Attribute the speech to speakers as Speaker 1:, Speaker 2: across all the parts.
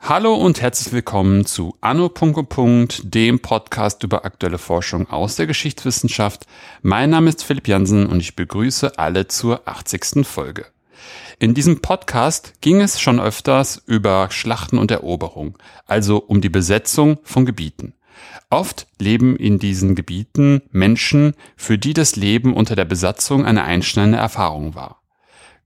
Speaker 1: Hallo und herzlich willkommen zu Anno. dem Podcast über aktuelle Forschung aus der Geschichtswissenschaft. Mein Name ist Philipp Jansen und ich begrüße alle zur 80. Folge. In diesem Podcast ging es schon öfters über Schlachten und Eroberung, also um die Besetzung von Gebieten. Oft leben in diesen Gebieten Menschen, für die das Leben unter der Besatzung eine einschneidende Erfahrung war.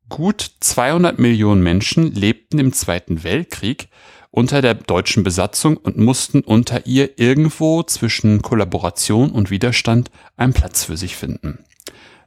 Speaker 1: Gut 200 Millionen Menschen lebten im Zweiten Weltkrieg unter der deutschen Besatzung und mussten unter ihr irgendwo zwischen Kollaboration und Widerstand einen Platz für sich finden.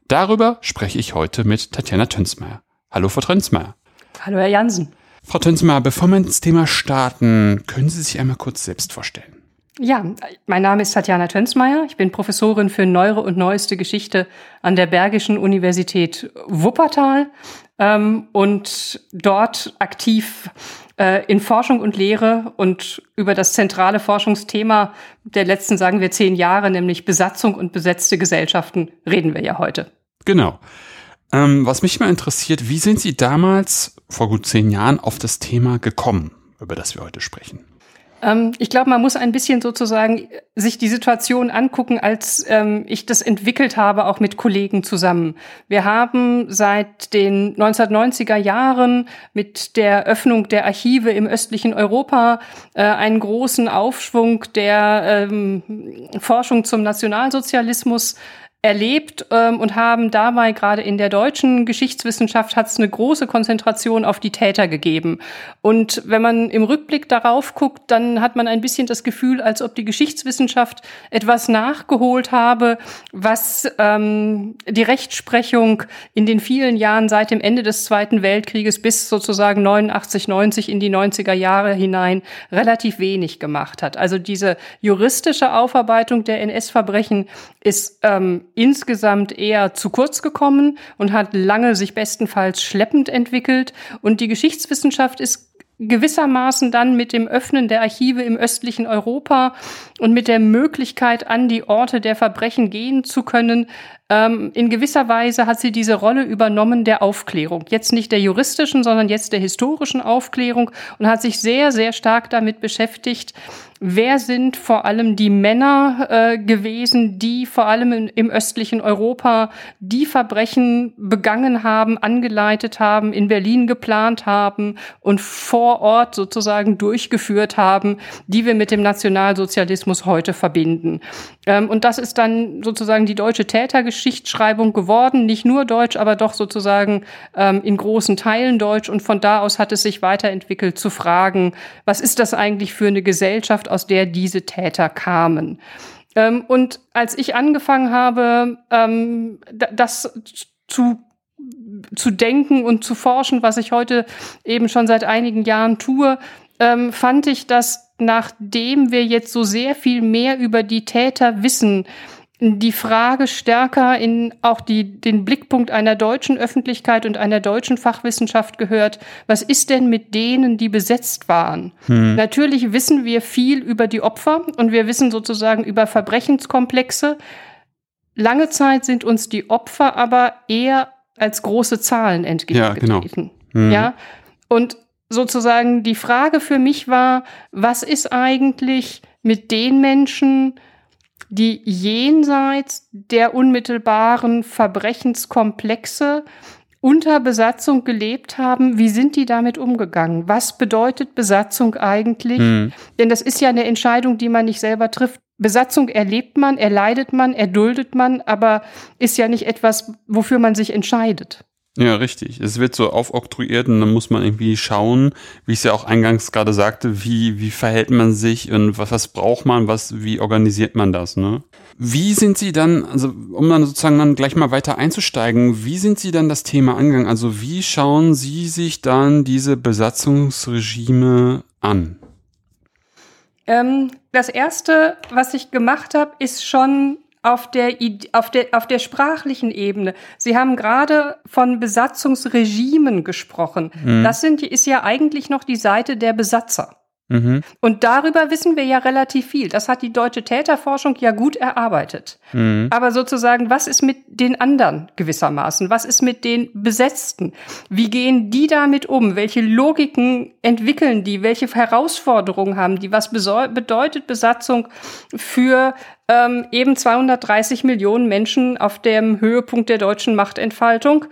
Speaker 1: Darüber spreche ich heute mit Tatjana Tönsmeier. Hallo, Frau Tönsmeier.
Speaker 2: Hallo, Herr Jansen.
Speaker 1: Frau Tönsmeier, bevor wir ins Thema starten, können Sie sich einmal kurz selbst vorstellen?
Speaker 2: Ja, mein Name ist Tatjana Tönsmeier. Ich bin Professorin für neuere und neueste Geschichte an der Bergischen Universität Wuppertal ähm, und dort aktiv äh, in Forschung und Lehre und über das zentrale Forschungsthema der letzten, sagen wir, zehn Jahre, nämlich Besatzung und besetzte Gesellschaften, reden wir ja heute.
Speaker 1: Genau. Ähm, was mich mal interessiert, wie sind Sie damals, vor gut zehn Jahren, auf das Thema gekommen, über das wir heute sprechen?
Speaker 2: Ähm, ich glaube, man muss ein bisschen sozusagen sich die Situation angucken, als ähm, ich das entwickelt habe, auch mit Kollegen zusammen. Wir haben seit den 1990er Jahren mit der Öffnung der Archive im östlichen Europa äh, einen großen Aufschwung der ähm, Forschung zum Nationalsozialismus erlebt ähm, und haben dabei gerade in der deutschen Geschichtswissenschaft hat es eine große Konzentration auf die Täter gegeben. Und wenn man im Rückblick darauf guckt, dann hat man ein bisschen das Gefühl, als ob die Geschichtswissenschaft etwas nachgeholt habe, was ähm, die Rechtsprechung in den vielen Jahren seit dem Ende des Zweiten Weltkrieges bis sozusagen 89, 90 in die 90er Jahre hinein relativ wenig gemacht hat. Also diese juristische Aufarbeitung der NS-Verbrechen ist ähm, insgesamt eher zu kurz gekommen und hat lange sich bestenfalls schleppend entwickelt. Und die Geschichtswissenschaft ist gewissermaßen dann mit dem Öffnen der Archive im östlichen Europa und mit der Möglichkeit, an die Orte der Verbrechen gehen zu können, ähm, in gewisser Weise hat sie diese Rolle übernommen der Aufklärung. Jetzt nicht der juristischen, sondern jetzt der historischen Aufklärung und hat sich sehr, sehr stark damit beschäftigt, wer sind vor allem die Männer äh, gewesen, die vor allem in, im östlichen Europa die Verbrechen begangen haben, angeleitet haben, in Berlin geplant haben und vor Ort sozusagen durchgeführt haben, die wir mit dem Nationalsozialismus heute verbinden. Ähm, und das ist dann sozusagen die deutsche Tätergeschichtsschreibung geworden, nicht nur deutsch, aber doch sozusagen ähm, in großen Teilen deutsch. Und von da aus hat es sich weiterentwickelt zu fragen, was ist das eigentlich für eine Gesellschaft, aus der diese Täter kamen? Ähm, und als ich angefangen habe, ähm, das zu zu denken und zu forschen, was ich heute eben schon seit einigen Jahren tue, ähm, fand ich, dass nachdem wir jetzt so sehr viel mehr über die Täter wissen, die Frage stärker in auch die, den Blickpunkt einer deutschen Öffentlichkeit und einer deutschen Fachwissenschaft gehört. Was ist denn mit denen, die besetzt waren? Hm. Natürlich wissen wir viel über die Opfer und wir wissen sozusagen über Verbrechenskomplexe. Lange Zeit sind uns die Opfer aber eher als große Zahlen entgegengetreten. Ja, genau. Hm. ja? Und sozusagen die Frage für mich war, was ist eigentlich mit den Menschen, die jenseits der unmittelbaren Verbrechenskomplexe unter Besatzung gelebt haben, wie sind die damit umgegangen? Was bedeutet Besatzung eigentlich? Mhm. Denn das ist ja eine Entscheidung, die man nicht selber trifft. Besatzung erlebt man, erleidet man, erduldet man, aber ist ja nicht etwas, wofür man sich entscheidet.
Speaker 1: Ja, richtig. Es wird so aufoktroyiert und dann muss man irgendwie schauen, wie ich es ja auch eingangs gerade sagte, wie, wie verhält man sich und was, was braucht man, was, wie organisiert man das, ne? Wie sind Sie dann, also um dann sozusagen dann gleich mal weiter einzusteigen, wie sind Sie dann das Thema angegangen? Also wie schauen Sie sich dann diese Besatzungsregime an?
Speaker 2: Ähm, das erste, was ich gemacht habe, ist schon auf der, auf der, auf der sprachlichen Ebene. Sie haben gerade von Besatzungsregimen gesprochen. Mhm. Das sind, ist ja eigentlich noch die Seite der Besatzer. Mhm. Und darüber wissen wir ja relativ viel. Das hat die deutsche Täterforschung ja gut erarbeitet. Mhm. Aber sozusagen, was ist mit den anderen gewissermaßen? Was ist mit den Besetzten? Wie gehen die damit um? Welche Logiken entwickeln die? Welche Herausforderungen haben die? Was bedeutet Besatzung für ähm, eben 230 Millionen Menschen auf dem Höhepunkt der deutschen Machtentfaltung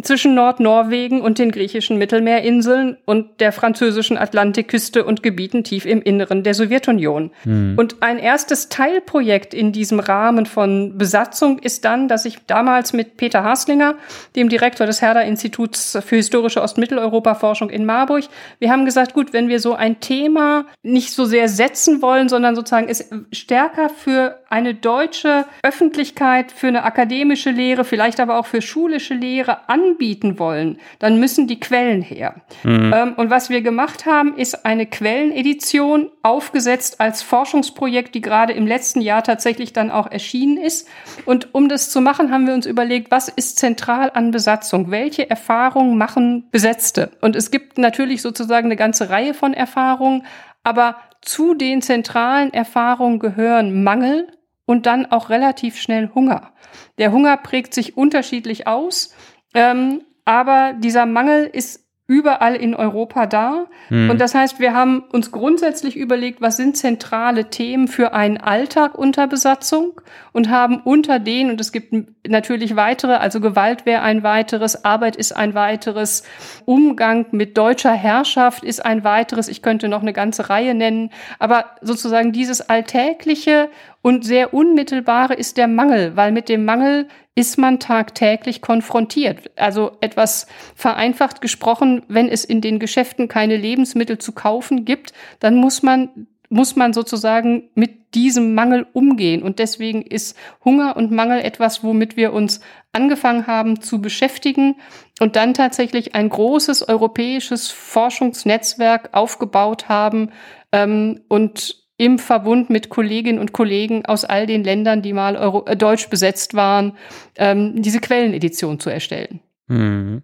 Speaker 2: zwischen Nordnorwegen und den griechischen Mittelmeerinseln und der französischen Atlantikküste und Gebieten tief im Inneren der Sowjetunion. Mhm. Und ein erstes Teilprojekt in diesem Rahmen von Besatzung ist dann, dass ich damals mit Peter Haslinger, dem Direktor des Herder-Instituts für historische Ostmitteleuropa-Forschung in Marburg, wir haben gesagt, gut, wenn wir so ein Thema nicht so sehr setzen wollen, sondern sozusagen es stärker für eine deutsche Öffentlichkeit für eine akademische Lehre, vielleicht aber auch für schulische Lehre anbieten wollen, dann müssen die Quellen her. Mhm. Ähm, und was wir gemacht haben, ist eine Quellenedition aufgesetzt als Forschungsprojekt, die gerade im letzten Jahr tatsächlich dann auch erschienen ist. Und um das zu machen, haben wir uns überlegt, was ist zentral an Besatzung? Welche Erfahrungen machen Besetzte? Und es gibt natürlich sozusagen eine ganze Reihe von Erfahrungen, aber zu den zentralen Erfahrungen gehören Mangel, und dann auch relativ schnell Hunger. Der Hunger prägt sich unterschiedlich aus, ähm, aber dieser Mangel ist überall in Europa da. Hm. Und das heißt, wir haben uns grundsätzlich überlegt, was sind zentrale Themen für einen Alltag unter Besatzung und haben unter denen, und es gibt natürlich weitere, also Gewalt wäre ein weiteres, Arbeit ist ein weiteres, Umgang mit deutscher Herrschaft ist ein weiteres, ich könnte noch eine ganze Reihe nennen, aber sozusagen dieses alltägliche und sehr unmittelbare ist der Mangel, weil mit dem Mangel ist man tagtäglich konfrontiert. Also etwas vereinfacht gesprochen, wenn es in den Geschäften keine Lebensmittel zu kaufen gibt, dann muss man muss man sozusagen mit diesem Mangel umgehen. Und deswegen ist Hunger und Mangel etwas, womit wir uns angefangen haben zu beschäftigen und dann tatsächlich ein großes europäisches Forschungsnetzwerk aufgebaut haben ähm, und im Verbund mit Kolleginnen und Kollegen aus all den Ländern, die mal Euro äh, deutsch besetzt waren, ähm, diese Quellenedition zu erstellen. Mhm.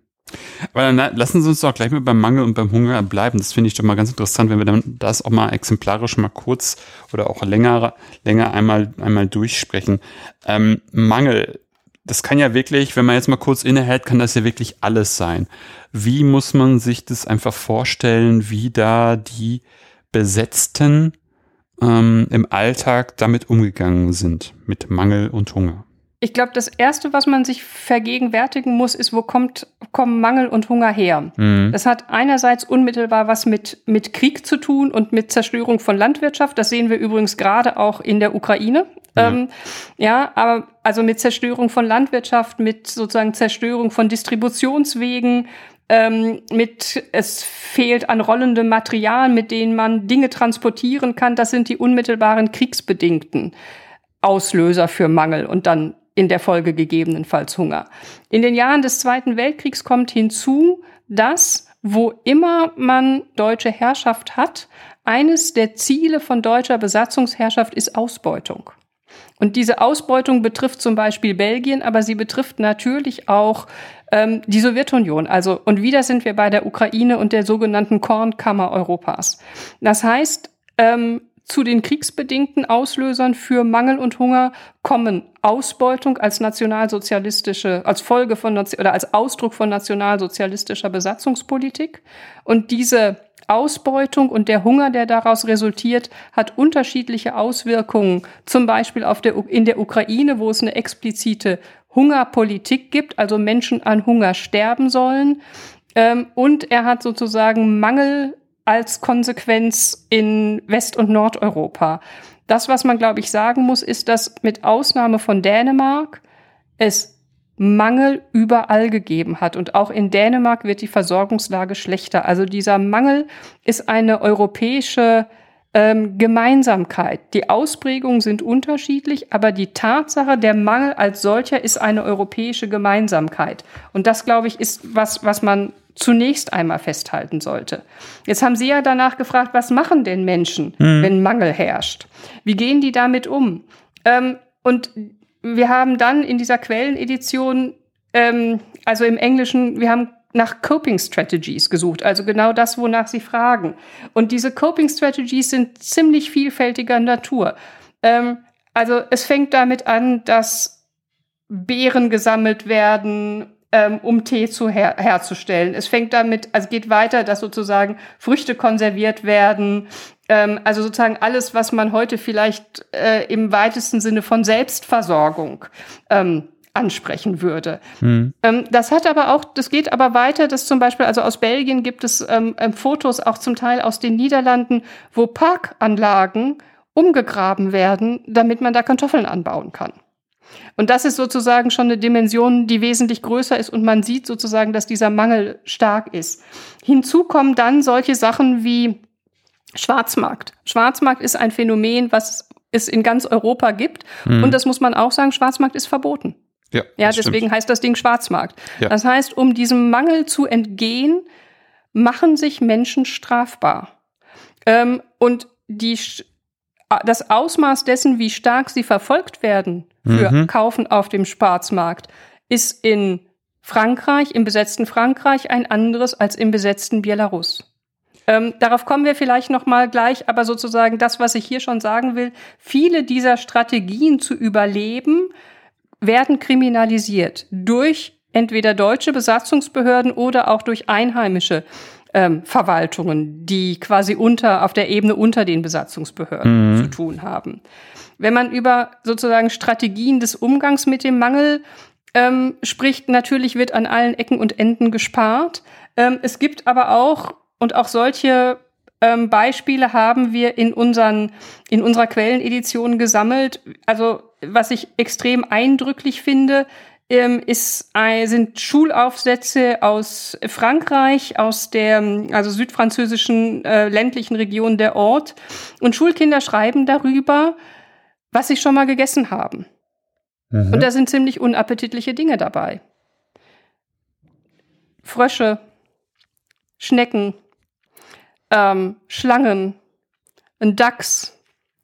Speaker 1: Aber dann lassen Sie uns doch gleich mal beim Mangel und beim Hunger bleiben. Das finde ich doch mal ganz interessant, wenn wir dann das auch mal exemplarisch mal kurz oder auch länger, länger einmal, einmal durchsprechen. Ähm, Mangel, das kann ja wirklich, wenn man jetzt mal kurz innehält, kann das ja wirklich alles sein. Wie muss man sich das einfach vorstellen, wie da die Besetzten ähm, im Alltag damit umgegangen sind, mit Mangel und Hunger?
Speaker 2: Ich glaube, das Erste, was man sich vergegenwärtigen muss, ist, wo kommt, kommen Mangel und Hunger her? Mhm. Das hat einerseits unmittelbar was mit, mit Krieg zu tun und mit Zerstörung von Landwirtschaft. Das sehen wir übrigens gerade auch in der Ukraine. Ja. Ähm, ja, aber also mit Zerstörung von Landwirtschaft, mit sozusagen Zerstörung von Distributionswegen, ähm, mit es fehlt an rollendem Material, mit denen man Dinge transportieren kann. Das sind die unmittelbaren kriegsbedingten Auslöser für Mangel und dann in der Folge gegebenenfalls Hunger. In den Jahren des Zweiten Weltkriegs kommt hinzu, dass wo immer man deutsche Herrschaft hat, eines der Ziele von deutscher Besatzungsherrschaft ist Ausbeutung. Und diese Ausbeutung betrifft zum Beispiel Belgien, aber sie betrifft natürlich auch ähm, die Sowjetunion. Also, und wieder sind wir bei der Ukraine und der sogenannten Kornkammer Europas. Das heißt, ähm, zu den kriegsbedingten Auslösern für Mangel und Hunger kommen Ausbeutung als nationalsozialistische, als Folge von oder als Ausdruck von nationalsozialistischer Besatzungspolitik. Und diese Ausbeutung und der Hunger, der daraus resultiert, hat unterschiedliche Auswirkungen. Zum Beispiel auf der, in der Ukraine, wo es eine explizite Hungerpolitik gibt, also Menschen an Hunger sterben sollen. Ähm, und er hat sozusagen Mangel als Konsequenz in West- und Nordeuropa. Das, was man, glaube ich, sagen muss, ist, dass mit Ausnahme von Dänemark es Mangel überall gegeben hat. Und auch in Dänemark wird die Versorgungslage schlechter. Also dieser Mangel ist eine europäische ähm, Gemeinsamkeit. Die Ausprägungen sind unterschiedlich, aber die Tatsache, der Mangel als solcher ist eine europäische Gemeinsamkeit. Und das, glaube ich, ist was, was man zunächst einmal festhalten sollte. Jetzt haben Sie ja danach gefragt, was machen denn Menschen, mhm. wenn Mangel herrscht? Wie gehen die damit um? Ähm, und wir haben dann in dieser Quellenedition, ähm, also im Englischen, wir haben nach Coping Strategies gesucht, also genau das, wonach sie fragen. Und diese Coping Strategies sind ziemlich vielfältiger Natur. Ähm, also es fängt damit an, dass Beeren gesammelt werden, ähm, um Tee zu her herzustellen. Es fängt damit, also geht weiter, dass sozusagen Früchte konserviert werden. Ähm, also sozusagen alles, was man heute vielleicht äh, im weitesten Sinne von Selbstversorgung ähm, ansprechen würde. Mhm. Das hat aber auch, das geht aber weiter, dass zum Beispiel, also aus Belgien gibt es ähm, ähm, Fotos auch zum Teil aus den Niederlanden, wo Parkanlagen umgegraben werden, damit man da Kartoffeln anbauen kann. Und das ist sozusagen schon eine Dimension, die wesentlich größer ist und man sieht sozusagen, dass dieser Mangel stark ist. Hinzu kommen dann solche Sachen wie Schwarzmarkt. Schwarzmarkt ist ein Phänomen, was es in ganz Europa gibt. Mhm. Und das muss man auch sagen, Schwarzmarkt ist verboten. Ja, ja deswegen stimmt. heißt das Ding Schwarzmarkt. Ja. Das heißt, um diesem Mangel zu entgehen, machen sich Menschen strafbar. Ähm, und die, das Ausmaß dessen, wie stark sie verfolgt werden für mhm. Kaufen auf dem Schwarzmarkt, ist in Frankreich, im besetzten Frankreich, ein anderes als im besetzten Belarus. Ähm, darauf kommen wir vielleicht noch mal gleich, aber sozusagen das, was ich hier schon sagen will: Viele dieser Strategien zu überleben werden kriminalisiert durch entweder deutsche Besatzungsbehörden oder auch durch einheimische ähm, Verwaltungen, die quasi unter, auf der Ebene unter den Besatzungsbehörden mhm. zu tun haben. Wenn man über sozusagen Strategien des Umgangs mit dem Mangel ähm, spricht, natürlich wird an allen Ecken und Enden gespart. Ähm, es gibt aber auch, und auch solche ähm, Beispiele haben wir in unseren, in unserer Quellenedition gesammelt. Also was ich extrem eindrücklich finde, ähm, ist, sind Schulaufsätze aus Frankreich, aus der also südfranzösischen äh, ländlichen Region der Ort. Und Schulkinder schreiben darüber, was sie schon mal gegessen haben. Mhm. Und da sind ziemlich unappetitliche Dinge dabei. Frösche, Schnecken, ähm, Schlangen, ein Dachs,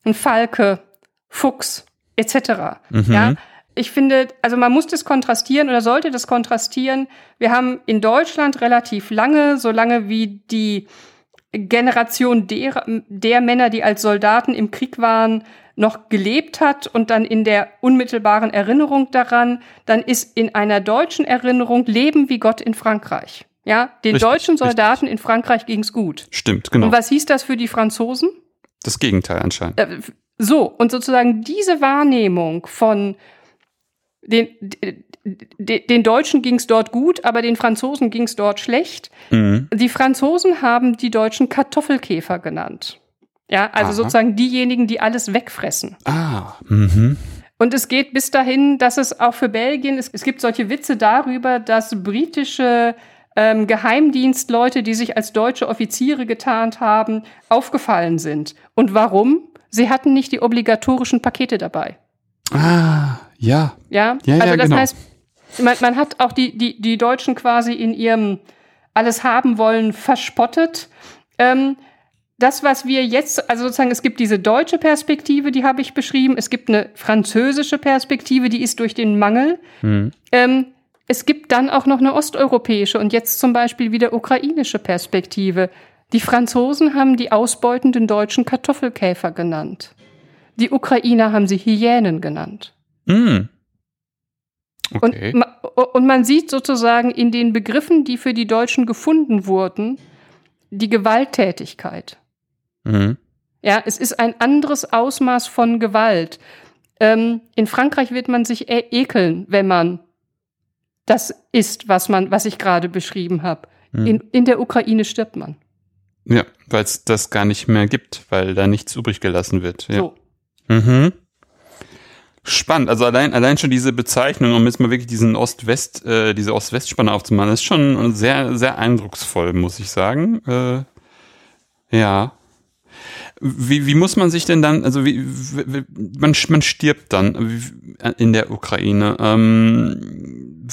Speaker 2: ein Falke, Fuchs etc. Mhm. Ja, ich finde, also man muss das kontrastieren oder sollte das kontrastieren. Wir haben in Deutschland relativ lange, so lange wie die Generation der, der Männer, die als Soldaten im Krieg waren, noch gelebt hat und dann in der unmittelbaren Erinnerung daran, dann ist in einer deutschen Erinnerung Leben wie Gott in Frankreich. Ja, den richtig, deutschen Soldaten richtig. in Frankreich ging's gut.
Speaker 1: Stimmt, genau.
Speaker 2: Und was hieß das für die Franzosen?
Speaker 1: Das Gegenteil anscheinend. Äh,
Speaker 2: so, und sozusagen diese Wahrnehmung von den, den Deutschen ging es dort gut, aber den Franzosen ging es dort schlecht. Mhm. Die Franzosen haben die Deutschen Kartoffelkäfer genannt. Ja, also Aha. sozusagen diejenigen, die alles wegfressen.
Speaker 1: Ah, mhm.
Speaker 2: Und es geht bis dahin, dass es auch für Belgien, es, es gibt solche Witze darüber, dass britische ähm, Geheimdienstleute, die sich als deutsche Offiziere getarnt haben, aufgefallen sind. Und warum? Sie hatten nicht die obligatorischen Pakete dabei.
Speaker 1: Ah, ja.
Speaker 2: Ja, ja also ja, das genau. heißt, man, man hat auch die, die, die Deutschen quasi in ihrem alles haben wollen verspottet. Ähm, das, was wir jetzt, also sozusagen, es gibt diese deutsche Perspektive, die habe ich beschrieben. Es gibt eine französische Perspektive, die ist durch den Mangel. Hm. Ähm, es gibt dann auch noch eine osteuropäische und jetzt zum Beispiel wieder ukrainische Perspektive. Die Franzosen haben die ausbeutenden deutschen Kartoffelkäfer genannt. Die Ukrainer haben sie Hyänen genannt.
Speaker 1: Mm.
Speaker 2: Okay. Und, und man sieht sozusagen in den Begriffen, die für die Deutschen gefunden wurden, die Gewalttätigkeit. Mhm. Ja, es ist ein anderes Ausmaß von Gewalt. Ähm, in Frankreich wird man sich e ekeln, wenn man das isst, was man, was ich gerade beschrieben habe. Mhm. In, in der Ukraine stirbt man.
Speaker 1: Ja, weil es das gar nicht mehr gibt, weil da nichts übrig gelassen wird. Ja.
Speaker 2: So.
Speaker 1: Mhm. Spannend. Also allein, allein schon diese Bezeichnung, um jetzt mal wirklich diesen Ost-West, äh, diese Ost-West-Spanne aufzumachen, ist schon sehr, sehr eindrucksvoll, muss ich sagen. Äh, ja. Wie, wie muss man sich denn dann, also wie, wie man, man stirbt dann in der Ukraine. Ähm,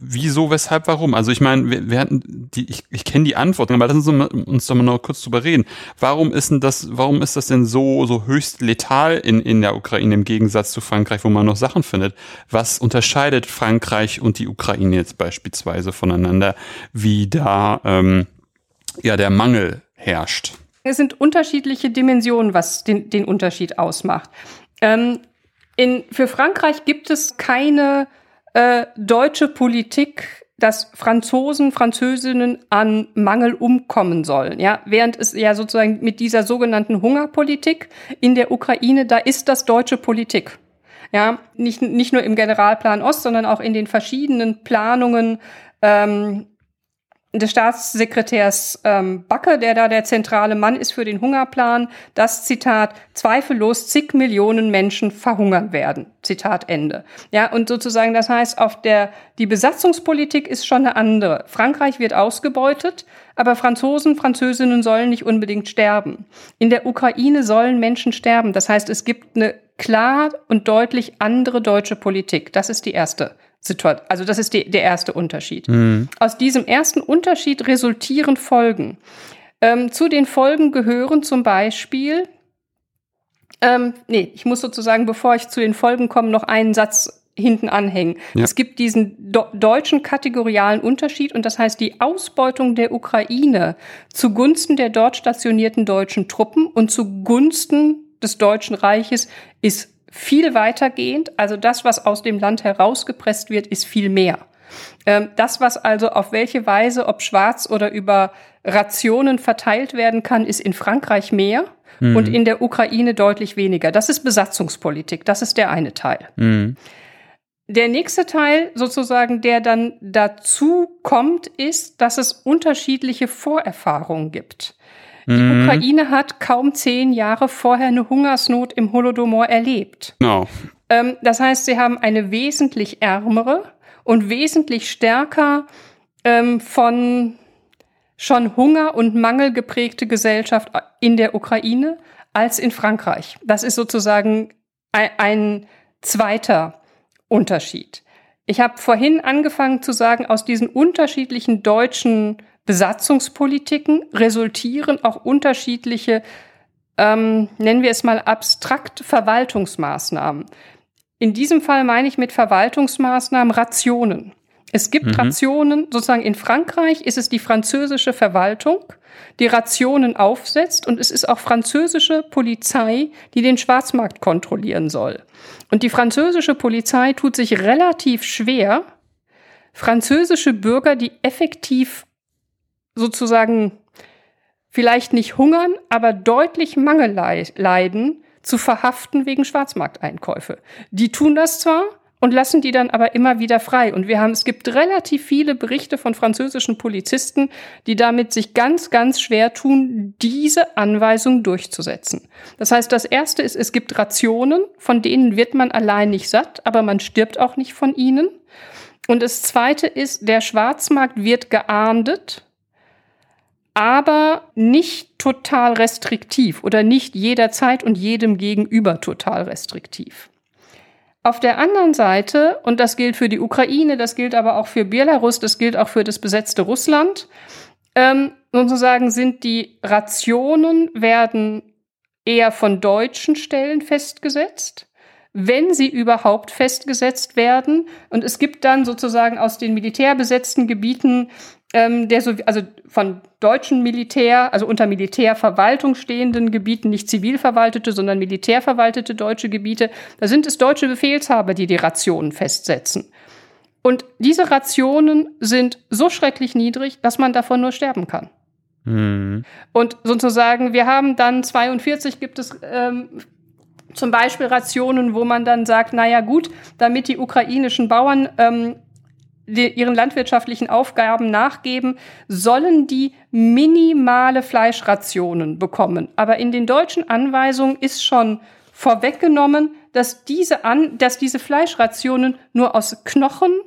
Speaker 1: wieso, weshalb, warum? Also ich meine, wir, wir hatten die, ich, ich kenne die Antworten, aber lassen Sie uns doch mal noch kurz drüber reden. Warum ist denn das, warum ist das denn so, so höchst letal in, in der Ukraine im Gegensatz zu Frankreich, wo man noch Sachen findet? Was unterscheidet Frankreich und die Ukraine jetzt beispielsweise voneinander, wie da ähm, ja der Mangel herrscht?
Speaker 2: Es sind unterschiedliche Dimensionen, was den, den Unterschied ausmacht. Ähm, in, für Frankreich gibt es keine äh, deutsche Politik, dass Franzosen, Französinnen an Mangel umkommen sollen. Ja, während es ja sozusagen mit dieser sogenannten Hungerpolitik in der Ukraine, da ist das deutsche Politik. Ja, nicht, nicht nur im Generalplan Ost, sondern auch in den verschiedenen Planungen ähm, des Staatssekretärs ähm, Backe, der da der zentrale Mann ist für den Hungerplan, das Zitat zweifellos zig Millionen Menschen verhungern werden. Zitat Ende. Ja, und sozusagen das heißt, auf der die Besatzungspolitik ist schon eine andere. Frankreich wird ausgebeutet, aber Franzosen, Französinnen sollen nicht unbedingt sterben. In der Ukraine sollen Menschen sterben. Das heißt, es gibt eine klar und deutlich andere deutsche Politik. Das ist die erste Situation. Also das ist die, der erste Unterschied. Mhm. Aus diesem ersten Unterschied resultieren Folgen. Ähm, zu den Folgen gehören zum Beispiel, ähm, nee, ich muss sozusagen, bevor ich zu den Folgen komme, noch einen Satz hinten anhängen. Ja. Es gibt diesen deutschen kategorialen Unterschied und das heißt, die Ausbeutung der Ukraine zugunsten der dort stationierten deutschen Truppen und zugunsten des Deutschen Reiches ist viel weitergehend. Also das, was aus dem Land herausgepresst wird, ist viel mehr. Ähm, das, was also auf welche Weise, ob schwarz oder über Rationen verteilt werden kann, ist in Frankreich mehr mhm. und in der Ukraine deutlich weniger. Das ist Besatzungspolitik. Das ist der eine Teil. Mhm. Der nächste Teil sozusagen, der dann dazu kommt, ist, dass es unterschiedliche Vorerfahrungen gibt. Die mhm. Ukraine hat kaum zehn Jahre vorher eine Hungersnot im Holodomor erlebt.
Speaker 1: Genau.
Speaker 2: Ähm, das heißt, sie haben eine wesentlich ärmere und wesentlich stärker ähm, von schon Hunger und Mangel geprägte Gesellschaft in der Ukraine als in Frankreich. Das ist sozusagen ein, ein zweiter Unterschied. Ich habe vorhin angefangen zu sagen, aus diesen unterschiedlichen deutschen Besatzungspolitiken resultieren auch unterschiedliche, ähm, nennen wir es mal abstrakt Verwaltungsmaßnahmen. In diesem Fall meine ich mit Verwaltungsmaßnahmen Rationen. Es gibt mhm. Rationen, sozusagen in Frankreich ist es die französische Verwaltung, die Rationen aufsetzt und es ist auch französische Polizei, die den Schwarzmarkt kontrollieren soll. Und die französische Polizei tut sich relativ schwer, französische Bürger, die effektiv sozusagen vielleicht nicht hungern, aber deutlich Mangel leiden, zu verhaften wegen Schwarzmarkteinkäufe. Die tun das zwar und lassen die dann aber immer wieder frei. Und wir haben, es gibt relativ viele Berichte von französischen Polizisten, die damit sich ganz, ganz schwer tun, diese Anweisung durchzusetzen. Das heißt, das erste ist, es gibt Rationen, von denen wird man allein nicht satt, aber man stirbt auch nicht von ihnen. Und das zweite ist, der Schwarzmarkt wird geahndet aber nicht total restriktiv oder nicht jederzeit und jedem gegenüber total restriktiv. Auf der anderen Seite, und das gilt für die Ukraine, das gilt aber auch für Belarus, das gilt auch für das besetzte Russland, ähm, sozusagen sind die Rationen werden eher von deutschen Stellen festgesetzt wenn sie überhaupt festgesetzt werden. Und es gibt dann sozusagen aus den militärbesetzten Gebieten ähm, der so, also von deutschen Militär, also unter Militärverwaltung stehenden Gebieten, nicht zivil verwaltete, sondern militärverwaltete deutsche Gebiete, da sind es deutsche Befehlshaber, die die Rationen festsetzen. Und diese Rationen sind so schrecklich niedrig, dass man davon nur sterben kann. Mhm. Und sozusagen, wir haben dann 42 gibt es ähm, zum Beispiel Rationen, wo man dann sagt, naja gut, damit die ukrainischen Bauern ähm, ihren landwirtschaftlichen Aufgaben nachgeben, sollen die minimale Fleischrationen bekommen. Aber in den deutschen Anweisungen ist schon vorweggenommen, dass diese, An dass diese Fleischrationen nur aus Knochen,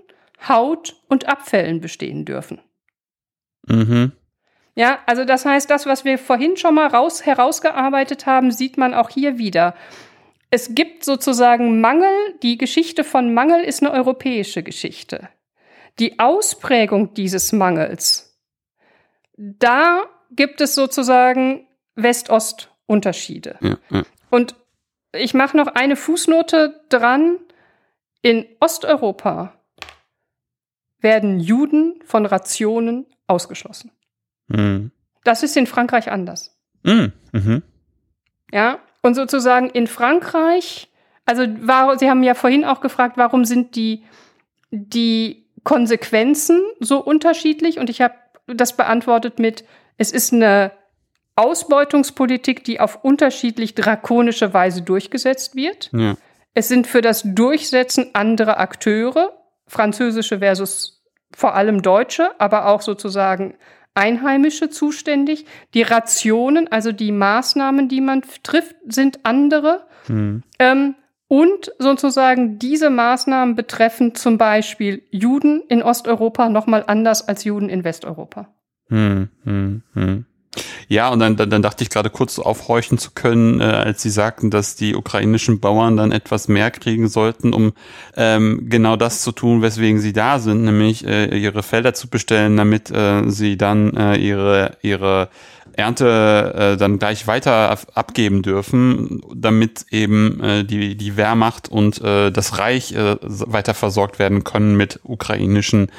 Speaker 2: Haut und Abfällen bestehen dürfen. Mhm. Ja, also das heißt, das, was wir vorhin schon mal raus, herausgearbeitet haben, sieht man auch hier wieder. Es gibt sozusagen Mangel. Die Geschichte von Mangel ist eine europäische Geschichte. Die Ausprägung dieses Mangels, da gibt es sozusagen West-Ost-Unterschiede. Ja, ja. Und ich mache noch eine Fußnote dran. In Osteuropa werden Juden von Rationen ausgeschlossen. Mhm. Das ist in Frankreich anders. Mhm. Mhm. Ja, und sozusagen in Frankreich, also war, Sie haben ja vorhin auch gefragt, warum sind die, die Konsequenzen so unterschiedlich? Und ich habe das beantwortet mit, es ist eine Ausbeutungspolitik, die auf unterschiedlich drakonische Weise durchgesetzt wird. Ja. Es sind für das Durchsetzen andere Akteure, französische versus vor allem deutsche, aber auch sozusagen Einheimische zuständig. Die Rationen, also die Maßnahmen, die man trifft, sind andere. Hm. Ähm, und sozusagen diese Maßnahmen betreffen zum Beispiel Juden in Osteuropa nochmal anders als Juden in Westeuropa. Hm, hm,
Speaker 1: hm. Ja, und dann, dann, dann dachte ich gerade kurz aufhorchen zu können, äh, als Sie sagten, dass die ukrainischen Bauern dann etwas mehr kriegen sollten, um ähm, genau das zu tun, weswegen sie da sind, nämlich äh, ihre Felder zu bestellen, damit äh, sie dann äh, ihre, ihre Ernte äh, dann gleich weiter abgeben dürfen, damit eben äh, die, die Wehrmacht und äh, das Reich äh, weiter versorgt werden können mit ukrainischen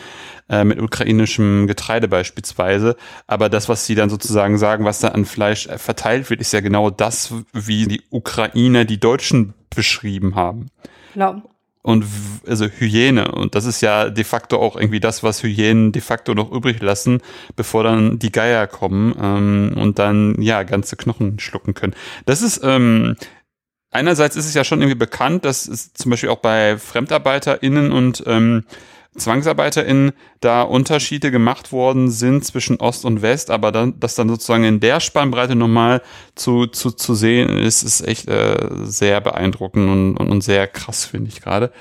Speaker 1: äh, mit ukrainischem Getreide beispielsweise. Aber das, was sie dann sozusagen sagen, was da an Fleisch äh, verteilt wird, ist ja genau das, wie die Ukrainer die Deutschen beschrieben haben. Genau. Und also Hyäne. Und das ist ja de facto auch irgendwie das, was Hyänen de facto noch übrig lassen, bevor dann die Geier kommen ähm, und dann ja ganze Knochen schlucken können. Das ist ähm, einerseits ist es ja schon irgendwie bekannt, dass es zum Beispiel auch bei FremdarbeiterInnen und ähm, ZwangsarbeiterInnen da Unterschiede gemacht worden sind zwischen Ost und West, aber dann, das dann sozusagen in der Spannbreite nochmal zu, zu, zu sehen ist, ist echt äh, sehr beeindruckend und, und, und sehr krass, finde ich gerade.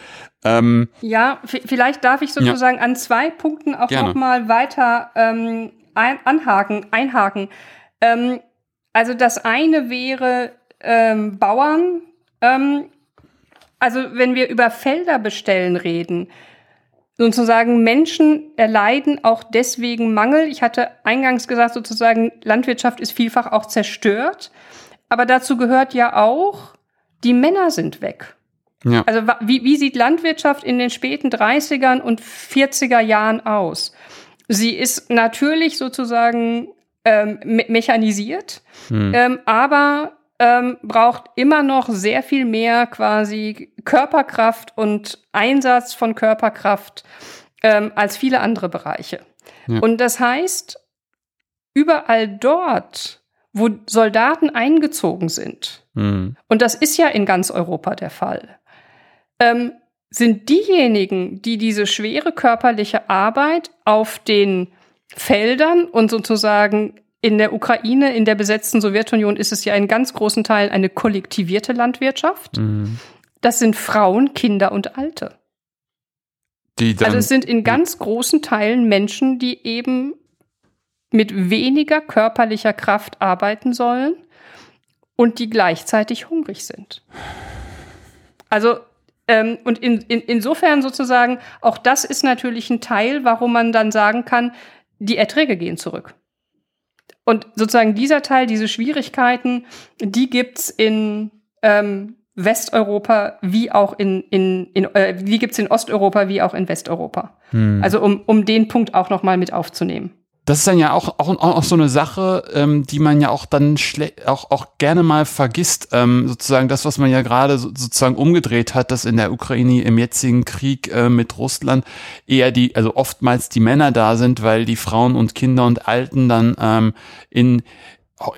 Speaker 2: Ähm, ja, vielleicht darf ich sozusagen ja. an zwei Punkten auch nochmal weiter ähm, ein, anhaken, einhaken. Ähm, also das eine wäre ähm, Bauern. Ähm, also wenn wir über Felder bestellen reden, sozusagen Menschen erleiden auch deswegen Mangel. Ich hatte eingangs gesagt, sozusagen Landwirtschaft ist vielfach auch zerstört. Aber dazu gehört ja auch, die Männer sind weg. Ja. Also wie, wie sieht Landwirtschaft in den späten 30ern und 40er Jahren aus? Sie ist natürlich sozusagen ähm, me mechanisiert, hm. ähm, aber ähm, braucht immer noch sehr viel mehr quasi Körperkraft und Einsatz von Körperkraft ähm, als viele andere Bereiche. Ja. Und das heißt, überall dort, wo Soldaten eingezogen sind, mhm. und das ist ja in ganz Europa der Fall, ähm, sind diejenigen, die diese schwere körperliche Arbeit auf den Feldern und sozusagen in der Ukraine, in der besetzten Sowjetunion, ist es ja in ganz großen Teilen eine kollektivierte Landwirtschaft. Mhm. Das sind Frauen, Kinder und Alte. also es sind in ganz großen Teilen Menschen, die eben mit weniger körperlicher Kraft arbeiten sollen und die gleichzeitig hungrig sind. Also ähm, und in, in, insofern sozusagen, auch das ist natürlich ein Teil, warum man dann sagen kann, die Erträge gehen zurück. Und sozusagen dieser Teil, diese Schwierigkeiten, die gibt's in ähm, Westeuropa wie auch in, in, in äh, die gibt's in Osteuropa wie auch in Westeuropa. Hm. Also um, um den Punkt auch nochmal mit aufzunehmen
Speaker 1: das ist dann ja auch, auch, auch so eine Sache, ähm, die man ja auch dann auch, auch gerne mal vergisst. Ähm, sozusagen das, was man ja gerade so, sozusagen umgedreht hat, dass in der Ukraine im jetzigen Krieg äh, mit Russland eher die, also oftmals die Männer da sind, weil die Frauen und Kinder und Alten dann ähm, in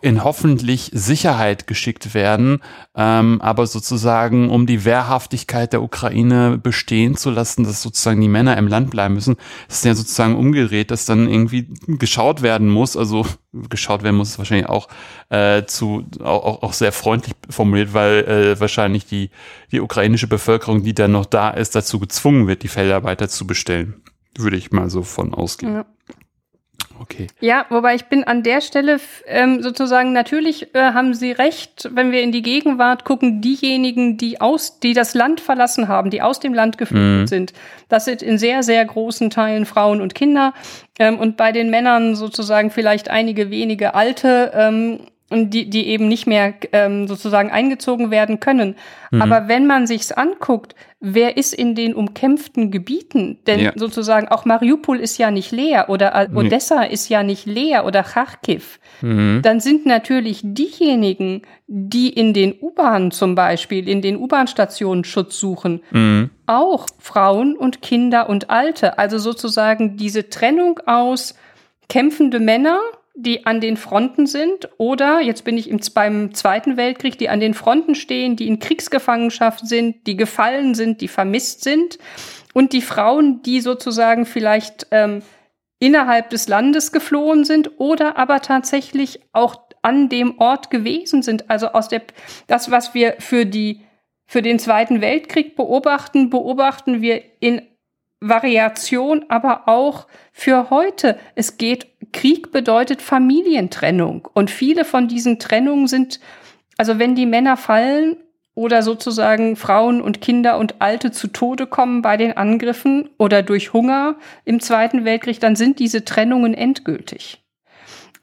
Speaker 1: in hoffentlich Sicherheit geschickt werden, ähm, aber sozusagen um die Wehrhaftigkeit der Ukraine bestehen zu lassen, dass sozusagen die Männer im Land bleiben müssen, ist ja sozusagen umgedreht, dass dann irgendwie geschaut werden muss, also geschaut werden muss ist wahrscheinlich auch äh, zu auch, auch sehr freundlich formuliert, weil äh, wahrscheinlich die die ukrainische Bevölkerung, die dann noch da ist, dazu gezwungen wird, die Feldarbeiter zu bestellen, würde ich mal so von ausgehen. Ja. Okay.
Speaker 2: Ja, wobei ich bin an der Stelle ähm, sozusagen natürlich äh, haben Sie recht, wenn wir in die Gegenwart gucken, diejenigen, die aus, die das Land verlassen haben, die aus dem Land geflüchtet mhm. sind, das sind in sehr sehr großen Teilen Frauen und Kinder ähm, und bei den Männern sozusagen vielleicht einige wenige Alte. Ähm, die, die eben nicht mehr ähm, sozusagen eingezogen werden können. Mhm. Aber wenn man sich's anguckt, wer ist in den umkämpften Gebieten? Denn ja. sozusagen auch Mariupol ist ja nicht leer oder Odessa nee. ist ja nicht leer oder Kharkiv. Mhm. Dann sind natürlich diejenigen, die in den U-Bahnen zum Beispiel, in den U-Bahn-Stationen Schutz suchen, mhm. auch Frauen und Kinder und Alte. Also sozusagen diese Trennung aus kämpfende Männer die an den Fronten sind oder, jetzt bin ich im, beim Zweiten Weltkrieg, die an den Fronten stehen, die in Kriegsgefangenschaft sind, die gefallen sind, die vermisst sind und die Frauen, die sozusagen vielleicht ähm, innerhalb des Landes geflohen sind oder aber tatsächlich auch an dem Ort gewesen sind. Also aus der, das, was wir für die, für den Zweiten Weltkrieg beobachten, beobachten wir in Variation, aber auch für heute. Es geht, Krieg bedeutet Familientrennung. Und viele von diesen Trennungen sind, also wenn die Männer fallen oder sozusagen Frauen und Kinder und Alte zu Tode kommen bei den Angriffen oder durch Hunger im Zweiten Weltkrieg, dann sind diese Trennungen endgültig.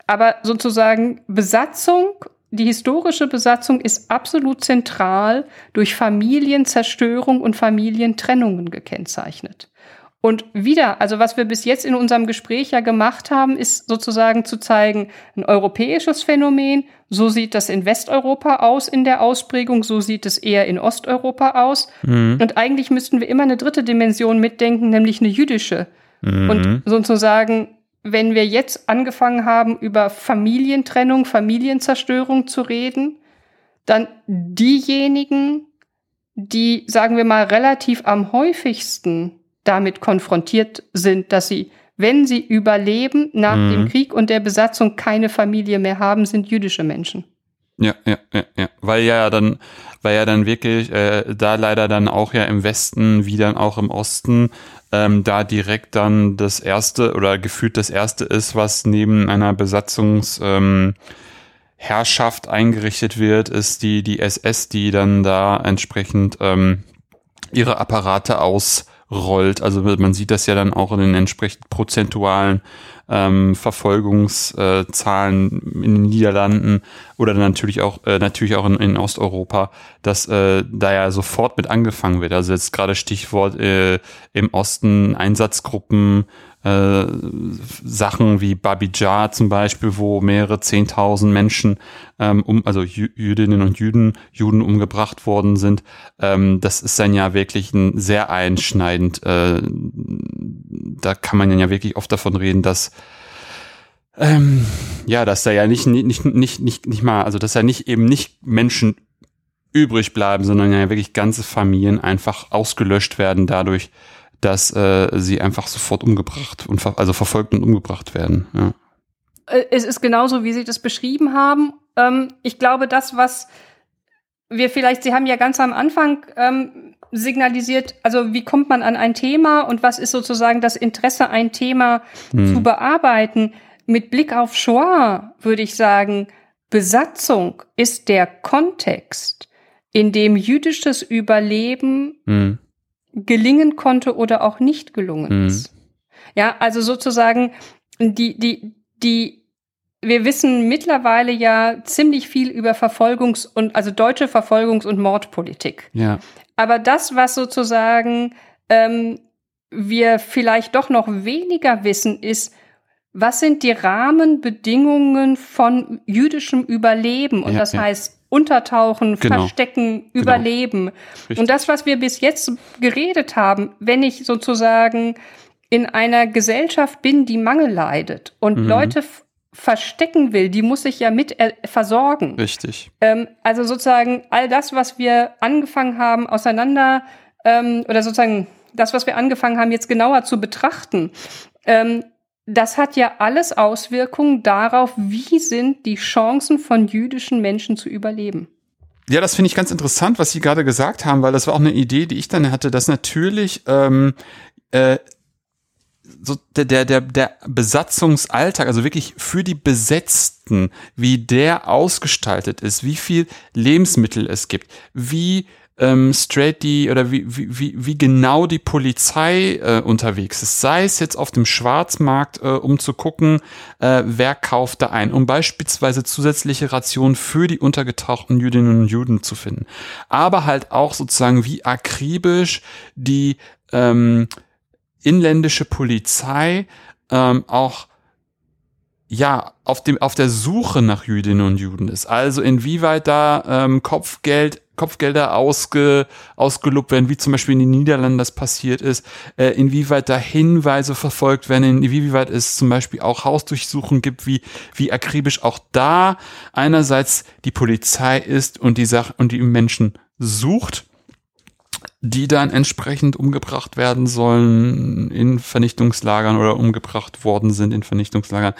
Speaker 2: Aber sozusagen Besatzung die historische Besatzung ist absolut zentral durch Familienzerstörung und Familientrennungen gekennzeichnet. Und wieder, also was wir bis jetzt in unserem Gespräch ja gemacht haben, ist sozusagen zu zeigen, ein europäisches Phänomen, so sieht das in Westeuropa aus in der Ausprägung, so sieht es eher in Osteuropa aus. Mhm. Und eigentlich müssten wir immer eine dritte Dimension mitdenken, nämlich eine jüdische. Mhm. Und sozusagen, wenn wir jetzt angefangen haben, über Familientrennung, Familienzerstörung zu reden, dann diejenigen, die, sagen wir mal, relativ am häufigsten damit konfrontiert sind, dass sie, wenn sie überleben nach mhm. dem Krieg und der Besatzung keine Familie mehr haben, sind jüdische Menschen.
Speaker 1: Ja, ja, ja, ja. Weil ja dann, weil ja dann wirklich äh, da leider dann auch ja im Westen wie dann auch im Osten ähm, da direkt dann das erste oder gefühlt das erste ist, was neben einer Besatzungs ähm, Herrschaft eingerichtet wird, ist die die SS, die dann da entsprechend ähm, ihre Apparate aus rollt. Also man sieht das ja dann auch in den entsprechend prozentualen ähm, Verfolgungszahlen in den Niederlanden oder natürlich auch äh, natürlich auch in, in Osteuropa, dass äh, da ja sofort mit angefangen wird. Also jetzt gerade Stichwort äh, im Osten Einsatzgruppen, äh, Sachen wie Babija zum Beispiel, wo mehrere Zehntausend Menschen, ähm, um, also Jü Jüdinnen und Juden, Juden umgebracht worden sind. Ähm, das ist dann ja wirklich ein sehr einschneidend. Äh, da kann man ja wirklich oft davon reden, dass ähm, ja, dass da ja nicht, nicht, nicht, nicht, nicht mal, also dass ja nicht eben nicht Menschen übrig bleiben, sondern ja wirklich ganze Familien einfach ausgelöscht werden dadurch, dass äh, sie einfach sofort umgebracht und ver also verfolgt und umgebracht werden. Ja.
Speaker 2: Äh, es ist genauso, wie Sie das beschrieben haben. Ähm, ich glaube, das, was wir vielleicht, Sie haben ja ganz am Anfang ähm, signalisiert, also wie kommt man an ein Thema und was ist sozusagen das Interesse, ein Thema hm. zu bearbeiten. Mit Blick auf Shoah würde ich sagen, Besatzung ist der Kontext, in dem jüdisches Überleben hm gelingen konnte oder auch nicht gelungen mhm. ist. Ja, also sozusagen die, die, die, wir wissen mittlerweile ja ziemlich viel über Verfolgungs- und, also deutsche Verfolgungs- und Mordpolitik.
Speaker 1: Ja.
Speaker 2: Aber das, was sozusagen ähm, wir vielleicht doch noch weniger wissen, ist, was sind die Rahmenbedingungen von jüdischem Überleben? Und ja, das ja. heißt untertauchen, genau. verstecken, genau. überleben. Richtig. Und das, was wir bis jetzt geredet haben, wenn ich sozusagen in einer Gesellschaft bin, die Mangel leidet und mhm. Leute verstecken will, die muss ich ja mit versorgen.
Speaker 1: Richtig.
Speaker 2: Ähm, also sozusagen all das, was wir angefangen haben, auseinander ähm, oder sozusagen das, was wir angefangen haben, jetzt genauer zu betrachten, ähm, das hat ja alles Auswirkungen darauf, wie sind die Chancen von jüdischen Menschen zu überleben.
Speaker 1: Ja, das finde ich ganz interessant, was Sie gerade gesagt haben, weil das war auch eine Idee, die ich dann hatte, dass natürlich ähm, äh, so der, der, der, Besatzungsalltag, also wirklich für die Besetzten, wie der ausgestaltet ist, wie viel Lebensmittel es gibt, wie ähm, straight die oder wie, wie, wie genau die Polizei äh, unterwegs ist. Sei es jetzt auf dem Schwarzmarkt, äh, um zu gucken, äh, wer kauft da ein, um beispielsweise zusätzliche Rationen für die untergetauchten Jüdinnen und Juden zu finden. Aber halt auch sozusagen wie akribisch die ähm, inländische Polizei ähm, auch ja, auf dem, auf der Suche nach Jüdinnen und Juden ist. Also inwieweit da ähm, Kopfgeld Kopfgelder ausge, ausgelobt werden, wie zum Beispiel in den Niederlanden das passiert ist, äh, inwieweit da Hinweise verfolgt werden, inwieweit es zum Beispiel auch Hausdurchsuchungen gibt, wie, wie akribisch auch da einerseits die Polizei ist und die Sache und die Menschen sucht die dann entsprechend umgebracht werden sollen in Vernichtungslagern oder umgebracht worden sind in Vernichtungslagern.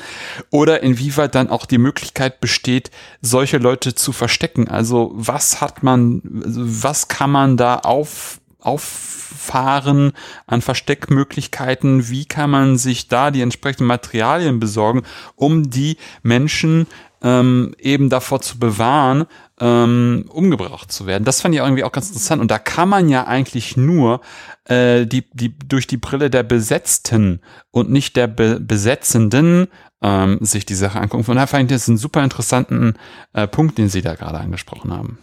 Speaker 1: Oder inwieweit dann auch die Möglichkeit besteht, solche Leute zu verstecken. Also was hat man, was kann man da auf, auffahren an Versteckmöglichkeiten? Wie kann man sich da die entsprechenden Materialien besorgen, um die Menschen ähm, eben davor zu bewahren, ähm, umgebracht zu werden. Das fand ich irgendwie auch ganz interessant. Und da kann man ja eigentlich nur äh, die, die durch die Brille der Besetzten und nicht der Be Besetzenden ähm, sich die Sache angucken. Von daher fand ich das einen super interessanten äh, Punkt, den Sie da gerade angesprochen haben.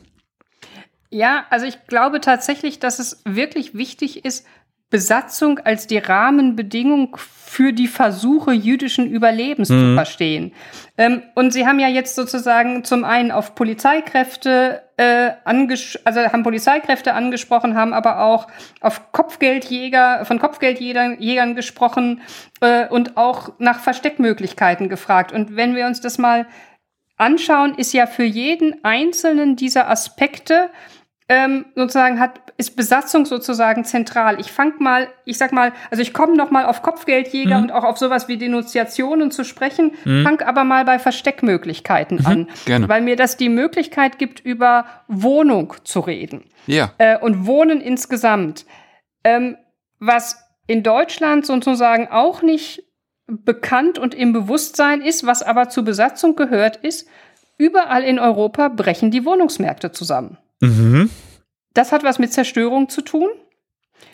Speaker 2: Ja, also ich glaube tatsächlich, dass es wirklich wichtig ist, Besatzung als die Rahmenbedingung für die Versuche jüdischen Überlebens mhm. zu verstehen. Ähm, und Sie haben ja jetzt sozusagen zum einen auf Polizeikräfte äh, also haben Polizeikräfte angesprochen, haben aber auch auf Kopfgeldjäger von Kopfgeldjägern Jägern gesprochen äh, und auch nach Versteckmöglichkeiten gefragt. Und wenn wir uns das mal anschauen, ist ja für jeden einzelnen dieser Aspekte ähm, sozusagen hat, ist Besatzung sozusagen zentral. Ich fang mal, ich sag mal, also ich komme noch mal auf Kopfgeldjäger mhm. und auch auf sowas wie Denunziationen zu sprechen, mhm. fang aber mal bei Versteckmöglichkeiten mhm. an, Gerne. weil mir das die Möglichkeit gibt, über Wohnung zu reden.
Speaker 1: Ja.
Speaker 2: Äh, und Wohnen insgesamt. Ähm, was in Deutschland sozusagen auch nicht bekannt und im Bewusstsein ist, was aber zur Besatzung gehört, ist, überall in Europa brechen die Wohnungsmärkte zusammen. Mhm. Das hat was mit Zerstörung zu tun.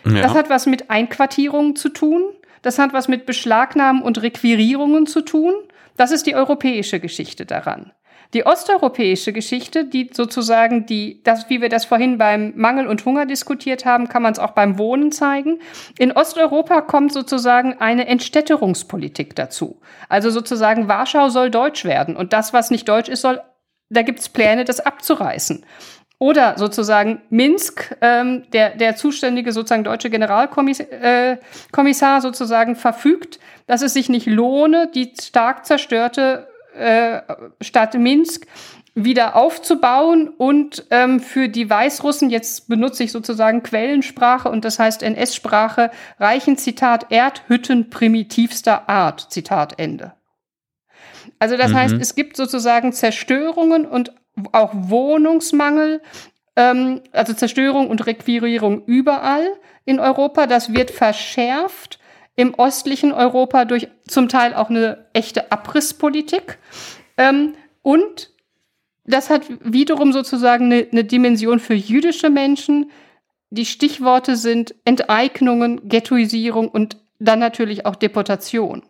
Speaker 2: Ja. Das hat was mit Einquartierung zu tun. Das hat was mit Beschlagnahmen und Requirierungen zu tun. Das ist die europäische Geschichte daran. Die osteuropäische Geschichte, die sozusagen die, das, wie wir das vorhin beim Mangel und Hunger diskutiert haben, kann man es auch beim Wohnen zeigen. In Osteuropa kommt sozusagen eine Entstädterungspolitik dazu. Also sozusagen Warschau soll deutsch werden und das, was nicht deutsch ist, soll, da gibt es Pläne, das abzureißen. Oder sozusagen Minsk, ähm, der, der zuständige sozusagen deutsche Generalkommissar äh, sozusagen verfügt, dass es sich nicht lohne, die stark zerstörte äh, Stadt Minsk wieder aufzubauen und ähm, für die Weißrussen, jetzt benutze ich sozusagen Quellensprache und das heißt NS-Sprache, reichen Zitat Erdhütten primitivster Art, Zitat Ende. Also das mhm. heißt, es gibt sozusagen Zerstörungen und auch Wohnungsmangel, ähm, also Zerstörung und Requirierung überall in Europa. Das wird verschärft im östlichen Europa durch zum Teil auch eine echte Abrisspolitik. Ähm, und das hat wiederum sozusagen eine, eine Dimension für jüdische Menschen. Die Stichworte sind Enteignungen, Ghettoisierung und dann natürlich auch Deportation.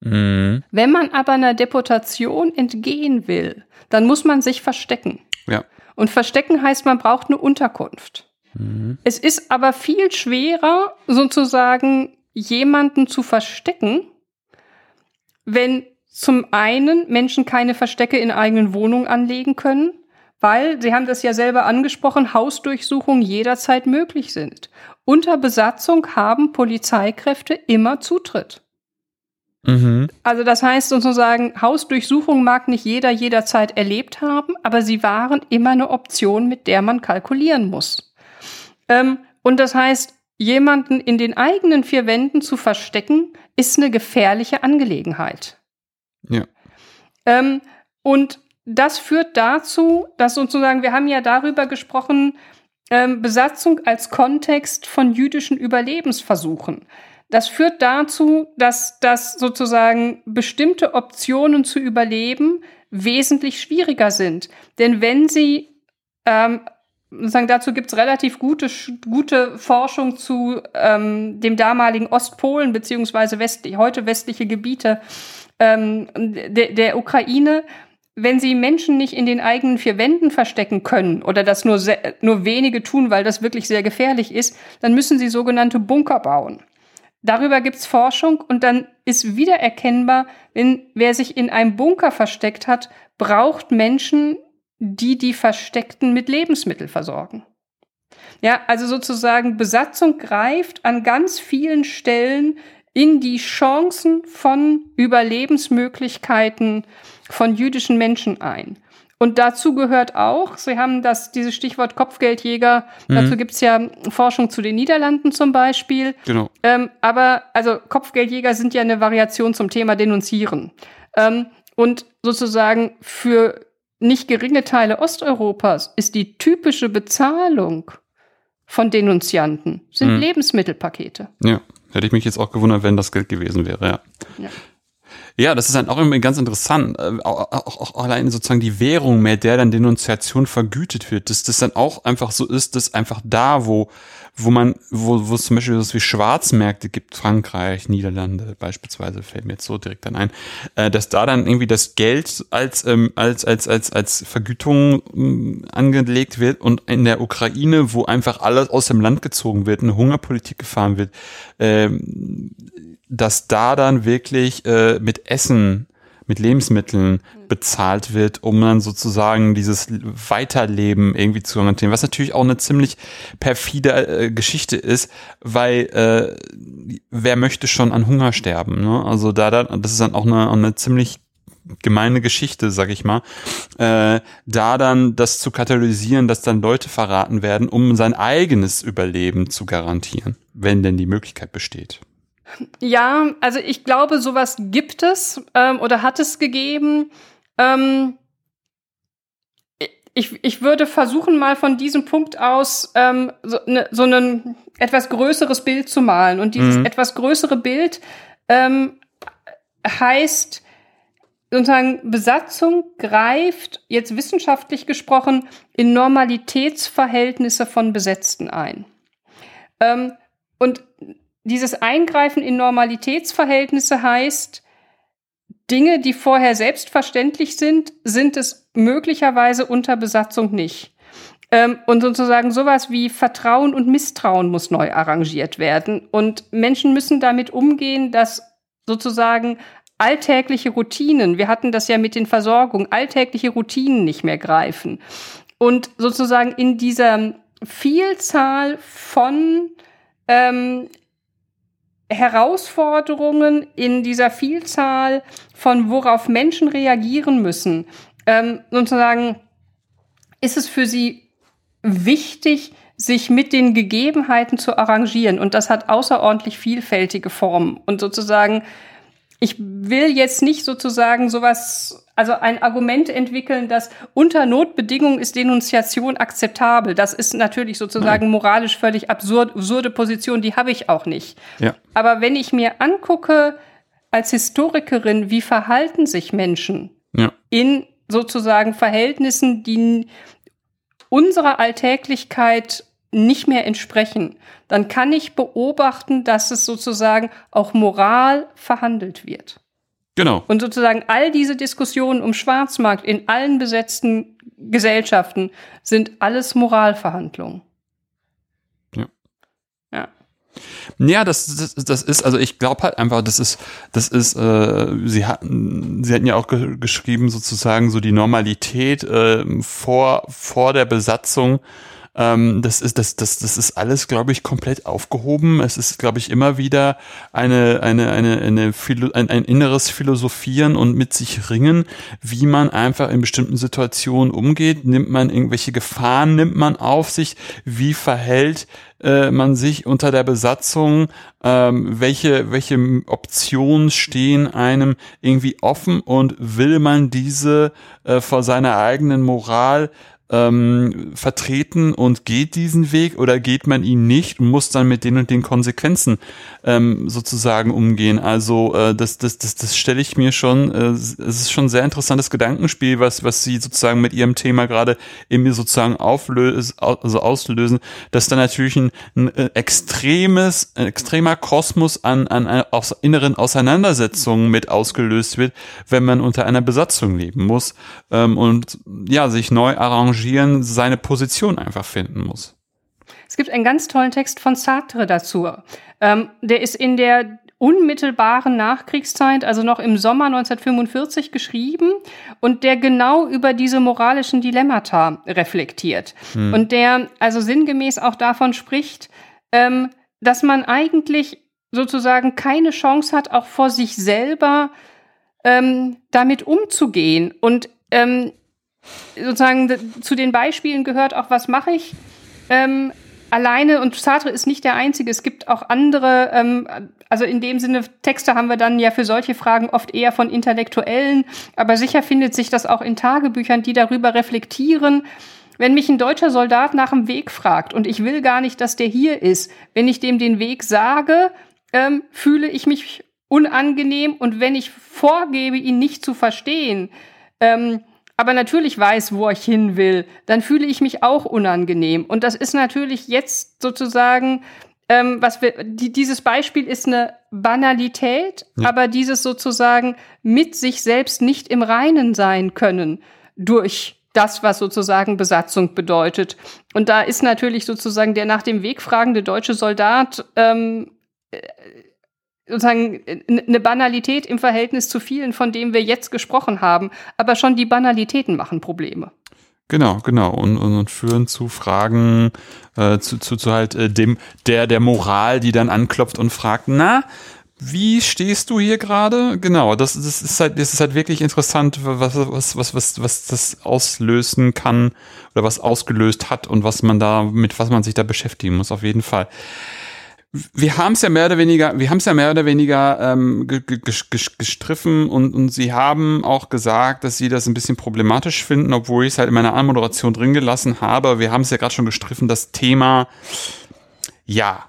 Speaker 2: Mhm. Wenn man aber einer Deportation entgehen will, dann muss man sich verstecken.
Speaker 1: Ja.
Speaker 2: Und verstecken heißt, man braucht eine Unterkunft. Mhm. Es ist aber viel schwerer, sozusagen jemanden zu verstecken, wenn zum einen Menschen keine Verstecke in eigenen Wohnungen anlegen können, weil, Sie haben das ja selber angesprochen, Hausdurchsuchungen jederzeit möglich sind. Unter Besatzung haben Polizeikräfte immer Zutritt. Mhm. Also das heißt sozusagen, Hausdurchsuchung mag nicht jeder jederzeit erlebt haben, aber sie waren immer eine Option, mit der man kalkulieren muss. Ähm, und das heißt, jemanden in den eigenen vier Wänden zu verstecken, ist eine gefährliche Angelegenheit.
Speaker 1: Ja.
Speaker 2: Ähm, und das führt dazu, dass sozusagen, wir haben ja darüber gesprochen, ähm, Besatzung als Kontext von jüdischen Überlebensversuchen. Das führt dazu, dass das sozusagen bestimmte Optionen zu überleben wesentlich schwieriger sind. Denn wenn sie ähm, sozusagen dazu gibt's relativ gute, gute Forschung zu ähm, dem damaligen Ostpolen beziehungsweise westlich, heute westliche Gebiete ähm, de, der Ukraine. Wenn sie Menschen nicht in den eigenen vier Wänden verstecken können oder das nur, sehr, nur wenige tun, weil das wirklich sehr gefährlich ist, dann müssen sie sogenannte Bunker bauen. Darüber gibt's Forschung und dann ist wieder erkennbar, wenn wer sich in einem Bunker versteckt hat, braucht Menschen, die die Versteckten mit Lebensmitteln versorgen. Ja, also sozusagen Besatzung greift an ganz vielen Stellen in die Chancen von Überlebensmöglichkeiten von jüdischen Menschen ein. Und dazu gehört auch, Sie haben das, dieses Stichwort Kopfgeldjäger, mhm. dazu gibt's ja Forschung zu den Niederlanden zum Beispiel.
Speaker 1: Genau.
Speaker 2: Ähm, aber also Kopfgeldjäger sind ja eine Variation zum Thema Denunzieren. Ähm, und sozusagen für nicht geringe Teile Osteuropas ist die typische Bezahlung von Denunzianten sind mhm. Lebensmittelpakete.
Speaker 1: Ja, hätte ich mich jetzt auch gewundert, wenn das Geld gewesen wäre, ja. ja. Ja, das ist dann auch irgendwie ganz interessant. Äh, auch, auch, auch allein sozusagen die Währung, mit der dann Denunziation vergütet wird, dass das dann auch einfach so ist, dass einfach da, wo, wo man, wo, wo es zum Beispiel so wie Schwarzmärkte gibt, Frankreich, Niederlande beispielsweise, fällt mir jetzt so direkt dann ein, äh, dass da dann irgendwie das Geld als, ähm, als, als, als, als Vergütung ähm, angelegt wird und in der Ukraine, wo einfach alles aus dem Land gezogen wird, eine Hungerpolitik gefahren wird, ähm, dass da dann wirklich äh, mit Essen, mit Lebensmitteln bezahlt wird, um dann sozusagen dieses Weiterleben irgendwie zu garantieren, was natürlich auch eine ziemlich perfide äh, Geschichte ist, weil äh, wer möchte schon an Hunger sterben? Ne? Also da, da, das ist dann auch eine, eine ziemlich gemeine Geschichte, sag ich mal, äh, da dann das zu katalysieren, dass dann Leute verraten werden, um sein eigenes Überleben zu garantieren, wenn denn die Möglichkeit besteht.
Speaker 2: Ja, also ich glaube, sowas gibt es ähm, oder hat es gegeben. Ähm, ich, ich würde versuchen, mal von diesem Punkt aus ähm, so, ne, so ein etwas größeres Bild zu malen. Und dieses mhm. etwas größere Bild ähm, heißt, sozusagen, Besatzung greift, jetzt wissenschaftlich gesprochen, in Normalitätsverhältnisse von Besetzten ein. Ähm, und dieses Eingreifen in Normalitätsverhältnisse heißt, Dinge, die vorher selbstverständlich sind, sind es möglicherweise unter Besatzung nicht. Ähm, und sozusagen sowas wie Vertrauen und Misstrauen muss neu arrangiert werden. Und Menschen müssen damit umgehen, dass sozusagen alltägliche Routinen, wir hatten das ja mit den Versorgungen, alltägliche Routinen nicht mehr greifen. Und sozusagen in dieser Vielzahl von ähm, Herausforderungen in dieser Vielzahl von worauf Menschen reagieren müssen, ähm, sozusagen ist es für sie wichtig, sich mit den Gegebenheiten zu arrangieren. Und das hat außerordentlich vielfältige Formen. Und sozusagen ich will jetzt nicht sozusagen sowas, also ein Argument entwickeln, dass unter Notbedingungen ist Denunziation akzeptabel. Das ist natürlich sozusagen Nein. moralisch völlig absurd, absurde Position, die habe ich auch nicht.
Speaker 1: Ja.
Speaker 2: Aber wenn ich mir angucke, als Historikerin, wie verhalten sich Menschen
Speaker 1: ja.
Speaker 2: in sozusagen Verhältnissen, die unserer Alltäglichkeit nicht mehr entsprechen, dann kann ich beobachten, dass es sozusagen auch Moral verhandelt wird.
Speaker 1: Genau.
Speaker 2: Und sozusagen all diese Diskussionen um Schwarzmarkt in allen besetzten Gesellschaften sind alles Moralverhandlungen.
Speaker 1: Ja. Ja. Ja, das, das, das ist, also ich glaube halt einfach, das ist, das ist, äh, sie hatten, sie hatten ja auch ge geschrieben, sozusagen so die Normalität äh, vor, vor der Besatzung ähm, das ist, das, das, das ist alles, glaube ich, komplett aufgehoben. Es ist, glaube ich, immer wieder eine, eine, eine, eine Philo ein, ein inneres Philosophieren und mit sich ringen, wie man einfach in bestimmten Situationen umgeht. Nimmt man irgendwelche Gefahren, nimmt man auf sich, wie verhält äh, man sich unter der Besatzung, ähm, welche, welche Optionen stehen einem irgendwie offen und will man diese äh, vor seiner eigenen Moral ähm, vertreten und geht diesen Weg oder geht man ihn nicht und muss dann mit den und den Konsequenzen ähm, sozusagen umgehen. Also äh, das, das, das, das stelle ich mir schon, äh, es ist schon ein sehr interessantes Gedankenspiel, was, was Sie sozusagen mit Ihrem Thema gerade in mir sozusagen auflösen, also auslösen, dass da natürlich ein, ein äh, extremes, ein extremer Kosmos an, an, an aus inneren Auseinandersetzungen mit ausgelöst wird, wenn man unter einer Besatzung leben muss ähm, und ja, sich neu arrangieren, seine Position einfach finden muss.
Speaker 2: Es gibt einen ganz tollen Text von Sartre dazu. Ähm, der ist in der unmittelbaren Nachkriegszeit, also noch im Sommer 1945 geschrieben und der genau über diese moralischen Dilemmata reflektiert. Hm. Und der also sinngemäß auch davon spricht, ähm, dass man eigentlich sozusagen keine Chance hat, auch vor sich selber ähm, damit umzugehen. Und ähm, sozusagen zu den Beispielen gehört auch, was mache ich ähm, alleine und Sartre ist nicht der einzige. Es gibt auch andere, ähm, also in dem Sinne, Texte haben wir dann ja für solche Fragen oft eher von Intellektuellen, aber sicher findet sich das auch in Tagebüchern, die darüber reflektieren. Wenn mich ein deutscher Soldat nach dem Weg fragt und ich will gar nicht, dass der hier ist, wenn ich dem den Weg sage, ähm, fühle ich mich unangenehm und wenn ich vorgebe, ihn nicht zu verstehen, ähm, aber natürlich weiß, wo ich hin will, dann fühle ich mich auch unangenehm. Und das ist natürlich jetzt sozusagen, ähm, was wir, die, dieses Beispiel ist eine Banalität, ja. aber dieses sozusagen mit sich selbst nicht im Reinen sein können durch das, was sozusagen Besatzung bedeutet. Und da ist natürlich sozusagen der nach dem Weg fragende deutsche Soldat ähm, sozusagen eine Banalität im Verhältnis zu vielen, von denen wir jetzt gesprochen haben. Aber schon die Banalitäten machen Probleme.
Speaker 1: Genau, genau. Und, und, und führen zu Fragen, äh, zu, zu, zu halt äh, dem, der, der Moral, die dann anklopft und fragt, na, wie stehst du hier gerade? Genau, das, das ist halt, das ist halt wirklich interessant, was, was, was, was, was das auslösen kann oder was ausgelöst hat und was man da, mit was man sich da beschäftigen muss, auf jeden Fall wir haben es ja mehr oder weniger, wir haben es ja mehr oder weniger ähm, gestriffen und, und sie haben auch gesagt, dass sie das ein bisschen problematisch finden, obwohl ich es halt in meiner Anmoderation drin gelassen habe. Wir haben es ja gerade schon gestriffen, das Thema, ja,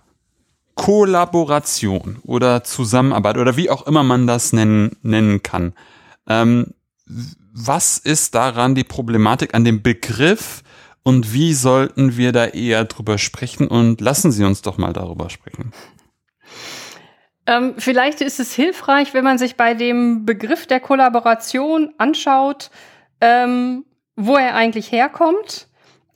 Speaker 1: Kollaboration oder Zusammenarbeit oder wie auch immer man das nennen, nennen kann. Ähm, was ist daran die Problematik an dem Begriff und wie sollten wir da eher drüber sprechen? Und lassen Sie uns doch mal darüber sprechen.
Speaker 2: Ähm, vielleicht ist es hilfreich, wenn man sich bei dem Begriff der Kollaboration anschaut, ähm, wo er eigentlich herkommt.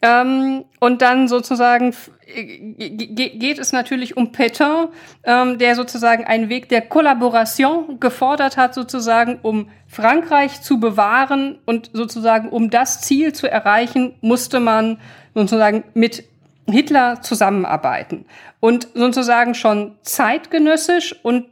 Speaker 2: Ähm, und dann sozusagen geht es natürlich um Petain, ähm, der sozusagen einen Weg der Kollaboration gefordert hat, sozusagen, um Frankreich zu bewahren und sozusagen, um das Ziel zu erreichen, musste man sozusagen mit Hitler zusammenarbeiten. Und sozusagen schon zeitgenössisch und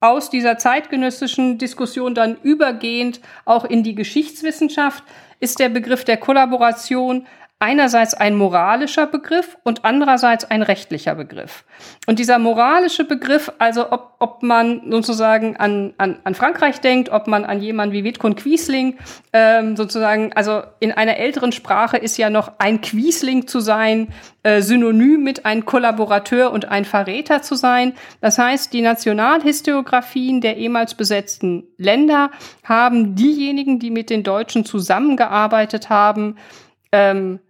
Speaker 2: aus dieser zeitgenössischen Diskussion dann übergehend auch in die Geschichtswissenschaft ist der Begriff der Kollaboration einerseits ein moralischer Begriff und andererseits ein rechtlicher Begriff. Und dieser moralische Begriff, also ob, ob man sozusagen an, an, an Frankreich denkt, ob man an jemanden wie Wittgrund Quiesling, ähm, sozusagen, also in einer älteren Sprache ist ja noch ein Quiesling zu sein, äh, synonym mit ein Kollaborateur und ein Verräter zu sein. Das heißt, die Nationalhistoriografien der ehemals besetzten Länder haben diejenigen, die mit den Deutschen zusammengearbeitet haben, ähm,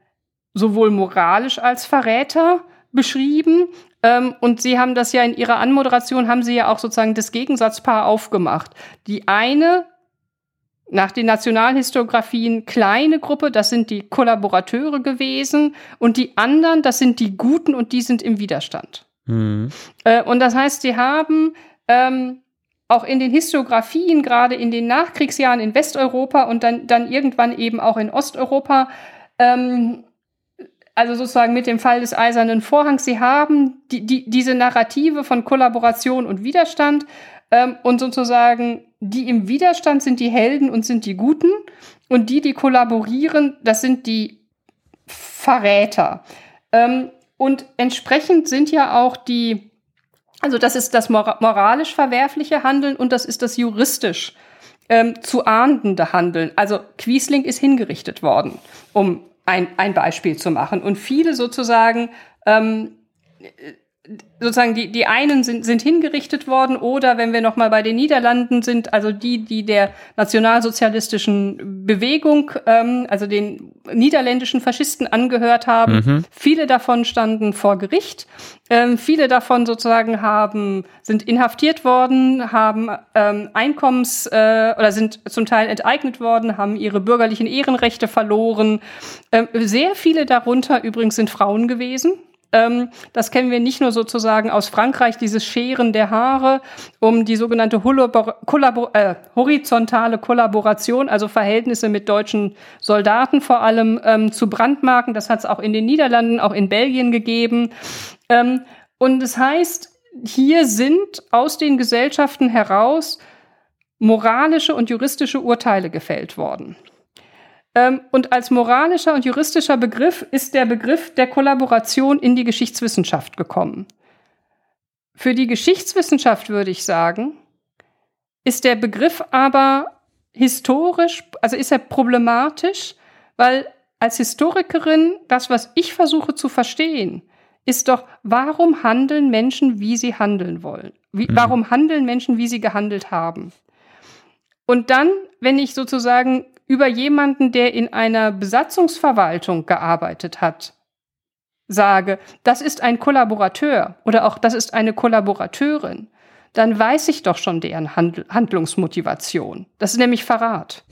Speaker 2: sowohl moralisch als Verräter beschrieben. Ähm, und Sie haben das ja in Ihrer Anmoderation, haben Sie ja auch sozusagen das Gegensatzpaar aufgemacht. Die eine, nach den Nationalhistoriografien, kleine Gruppe, das sind die Kollaborateure gewesen. Und die anderen, das sind die Guten und die sind im Widerstand. Mhm. Äh, und das heißt, Sie haben ähm, auch in den Historiografien, gerade in den Nachkriegsjahren in Westeuropa und dann, dann irgendwann eben auch in Osteuropa, ähm, also sozusagen mit dem Fall des Eisernen Vorhangs, sie haben die, die, diese Narrative von Kollaboration und Widerstand ähm, und sozusagen die im Widerstand sind die Helden und sind die Guten und die, die kollaborieren, das sind die Verräter. Ähm, und entsprechend sind ja auch die, also das ist das moralisch verwerfliche Handeln und das ist das juristisch ähm, zu ahndende Handeln. Also Quiesling ist hingerichtet worden, um ein, ein Beispiel zu machen. Und viele sozusagen ähm, sozusagen die, die einen sind, sind hingerichtet worden oder wenn wir nochmal bei den Niederlanden sind, also die, die der nationalsozialistischen Bewegung, ähm, also den niederländischen Faschisten angehört haben, mhm. viele davon standen vor Gericht, ähm, viele davon sozusagen haben, sind inhaftiert worden, haben ähm, Einkommens- äh, oder sind zum Teil enteignet worden, haben ihre bürgerlichen Ehrenrechte verloren. Ähm, sehr viele darunter übrigens sind Frauen gewesen. Ähm, das kennen wir nicht nur sozusagen aus Frankreich, dieses Scheren der Haare, um die sogenannte Kollabor äh, horizontale Kollaboration, also Verhältnisse mit deutschen Soldaten vor allem ähm, zu brandmarken. Das hat es auch in den Niederlanden, auch in Belgien gegeben. Ähm, und das heißt, hier sind aus den Gesellschaften heraus moralische und juristische Urteile gefällt worden. Ähm, und als moralischer und juristischer Begriff ist der Begriff der Kollaboration in die Geschichtswissenschaft gekommen. Für die Geschichtswissenschaft würde ich sagen, ist der Begriff aber historisch, also ist er problematisch, weil als Historikerin das, was ich versuche zu verstehen, ist doch, warum handeln Menschen, wie sie handeln wollen? Wie, mhm. Warum handeln Menschen, wie sie gehandelt haben? Und dann, wenn ich sozusagen über jemanden, der in einer Besatzungsverwaltung gearbeitet hat, sage, das ist ein Kollaborateur oder auch das ist eine Kollaborateurin, dann weiß ich doch schon deren Handl Handlungsmotivation. Das ist nämlich Verrat.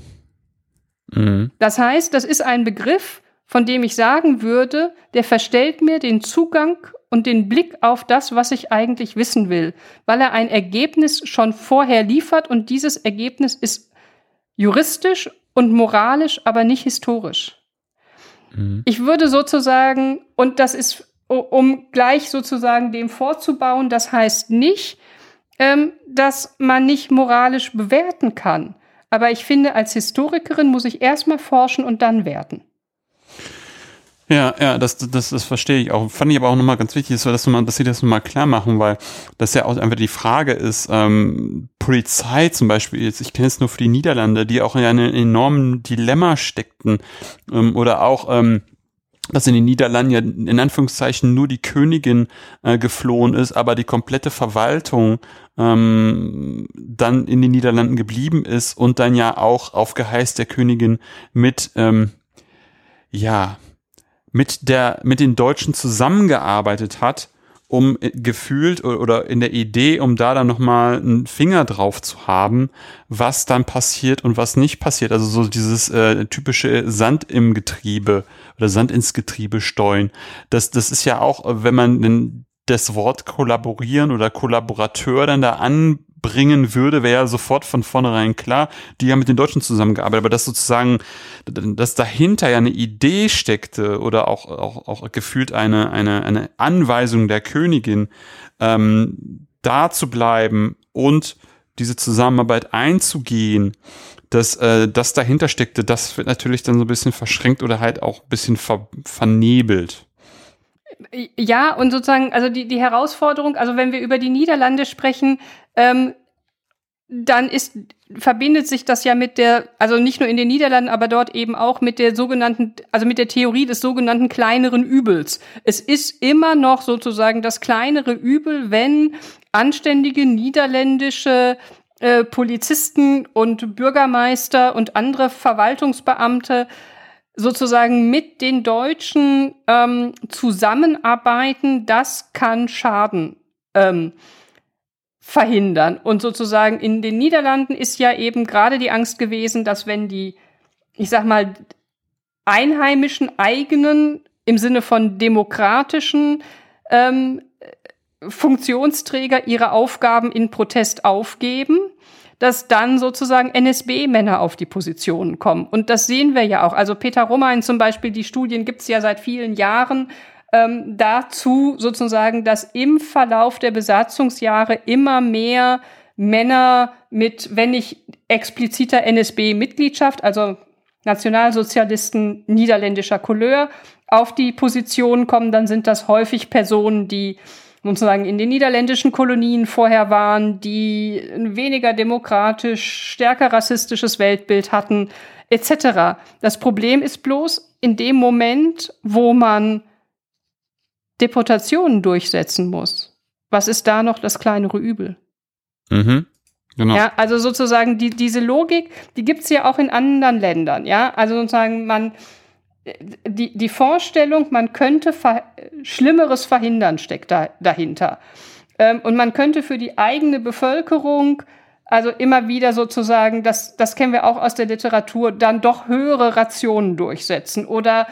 Speaker 2: Mhm. Das heißt, das ist ein Begriff, von dem ich sagen würde, der verstellt mir den Zugang und den Blick auf das, was ich eigentlich wissen will, weil er ein Ergebnis schon vorher liefert und dieses Ergebnis ist juristisch und moralisch, aber nicht historisch. Mhm. Ich würde sozusagen, und das ist, um gleich sozusagen dem vorzubauen, das heißt nicht, ähm, dass man nicht moralisch bewerten kann. Aber ich finde, als Historikerin muss ich erstmal forschen und dann werten.
Speaker 1: Ja, ja, das, das, das verstehe ich auch. Fand ich aber auch nochmal ganz wichtig, dass, dass, man, dass sie das nochmal klar machen, weil das ja auch einfach die Frage ist, ähm, Polizei zum Beispiel, jetzt, ich kenne es nur für die Niederlande, die auch in einem enormen Dilemma steckten, ähm, oder auch, ähm, dass in den Niederlanden ja in Anführungszeichen nur die Königin äh, geflohen ist, aber die komplette Verwaltung ähm, dann in den Niederlanden geblieben ist und dann ja auch auf Geheiß der Königin mit ähm, ja mit der, mit den Deutschen zusammengearbeitet hat, um äh, gefühlt oder in der Idee, um da dann nochmal einen Finger drauf zu haben, was dann passiert und was nicht passiert. Also so dieses äh, typische Sand im Getriebe oder Sand ins Getriebe steuern. Das, das ist ja auch, wenn man denn das Wort kollaborieren oder Kollaborateur dann da an bringen würde, wäre ja sofort von vornherein klar, die haben mit den Deutschen zusammengearbeitet, aber dass sozusagen, dass dahinter ja eine Idee steckte oder auch, auch, auch gefühlt eine, eine, eine Anweisung der Königin, ähm, da zu bleiben und diese Zusammenarbeit einzugehen, dass äh, das dahinter steckte, das wird natürlich dann so ein bisschen verschränkt oder halt auch ein bisschen ver vernebelt.
Speaker 2: Ja, und sozusagen, also die, die Herausforderung, also wenn wir über die Niederlande sprechen, ähm, dann ist, verbindet sich das ja mit der, also nicht nur in den Niederlanden, aber dort eben auch mit der sogenannten, also mit der Theorie des sogenannten kleineren Übels. Es ist immer noch sozusagen das kleinere Übel, wenn anständige niederländische äh, Polizisten und Bürgermeister und andere Verwaltungsbeamte sozusagen mit den Deutschen ähm, zusammenarbeiten, das kann Schaden ähm, verhindern. Und sozusagen in den Niederlanden ist ja eben gerade die Angst gewesen, dass wenn die, ich sag mal, einheimischen eigenen im Sinne von demokratischen ähm, Funktionsträger ihre Aufgaben in Protest aufgeben, dass dann sozusagen NSB-Männer auf die Positionen kommen. Und das sehen wir ja auch. Also Peter Romain zum Beispiel, die Studien gibt's ja seit vielen Jahren ähm, dazu sozusagen, dass im Verlauf der Besatzungsjahre immer mehr Männer mit, wenn nicht expliziter NSB-Mitgliedschaft, also Nationalsozialisten niederländischer Couleur, auf die Position kommen, dann sind das häufig Personen, die sozusagen in den niederländischen Kolonien vorher waren, die ein weniger demokratisch, stärker rassistisches Weltbild hatten, etc. Das Problem ist bloß, in dem Moment, wo man Deportationen durchsetzen muss. Was ist da noch das kleinere Übel?
Speaker 1: Mhm. Genau.
Speaker 2: Ja, also sozusagen die, diese Logik, die gibt's ja auch in anderen Ländern. Ja, also sozusagen man, die, die Vorstellung, man könnte ver Schlimmeres verhindern, steckt da, dahinter. Ähm, und man könnte für die eigene Bevölkerung, also immer wieder sozusagen, das, das kennen wir auch aus der Literatur, dann doch höhere Rationen durchsetzen oder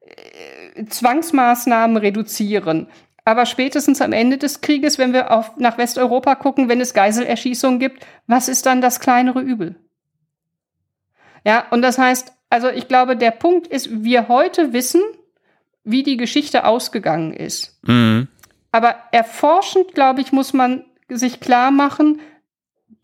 Speaker 2: äh, Zwangsmaßnahmen reduzieren. Aber spätestens am Ende des Krieges, wenn wir auf, nach Westeuropa gucken, wenn es Geiselerschießungen gibt, was ist dann das kleinere Übel? Ja, und das heißt, also ich glaube, der Punkt ist, wir heute wissen, wie die Geschichte ausgegangen ist. Mhm. Aber erforschend, glaube ich, muss man sich klar machen,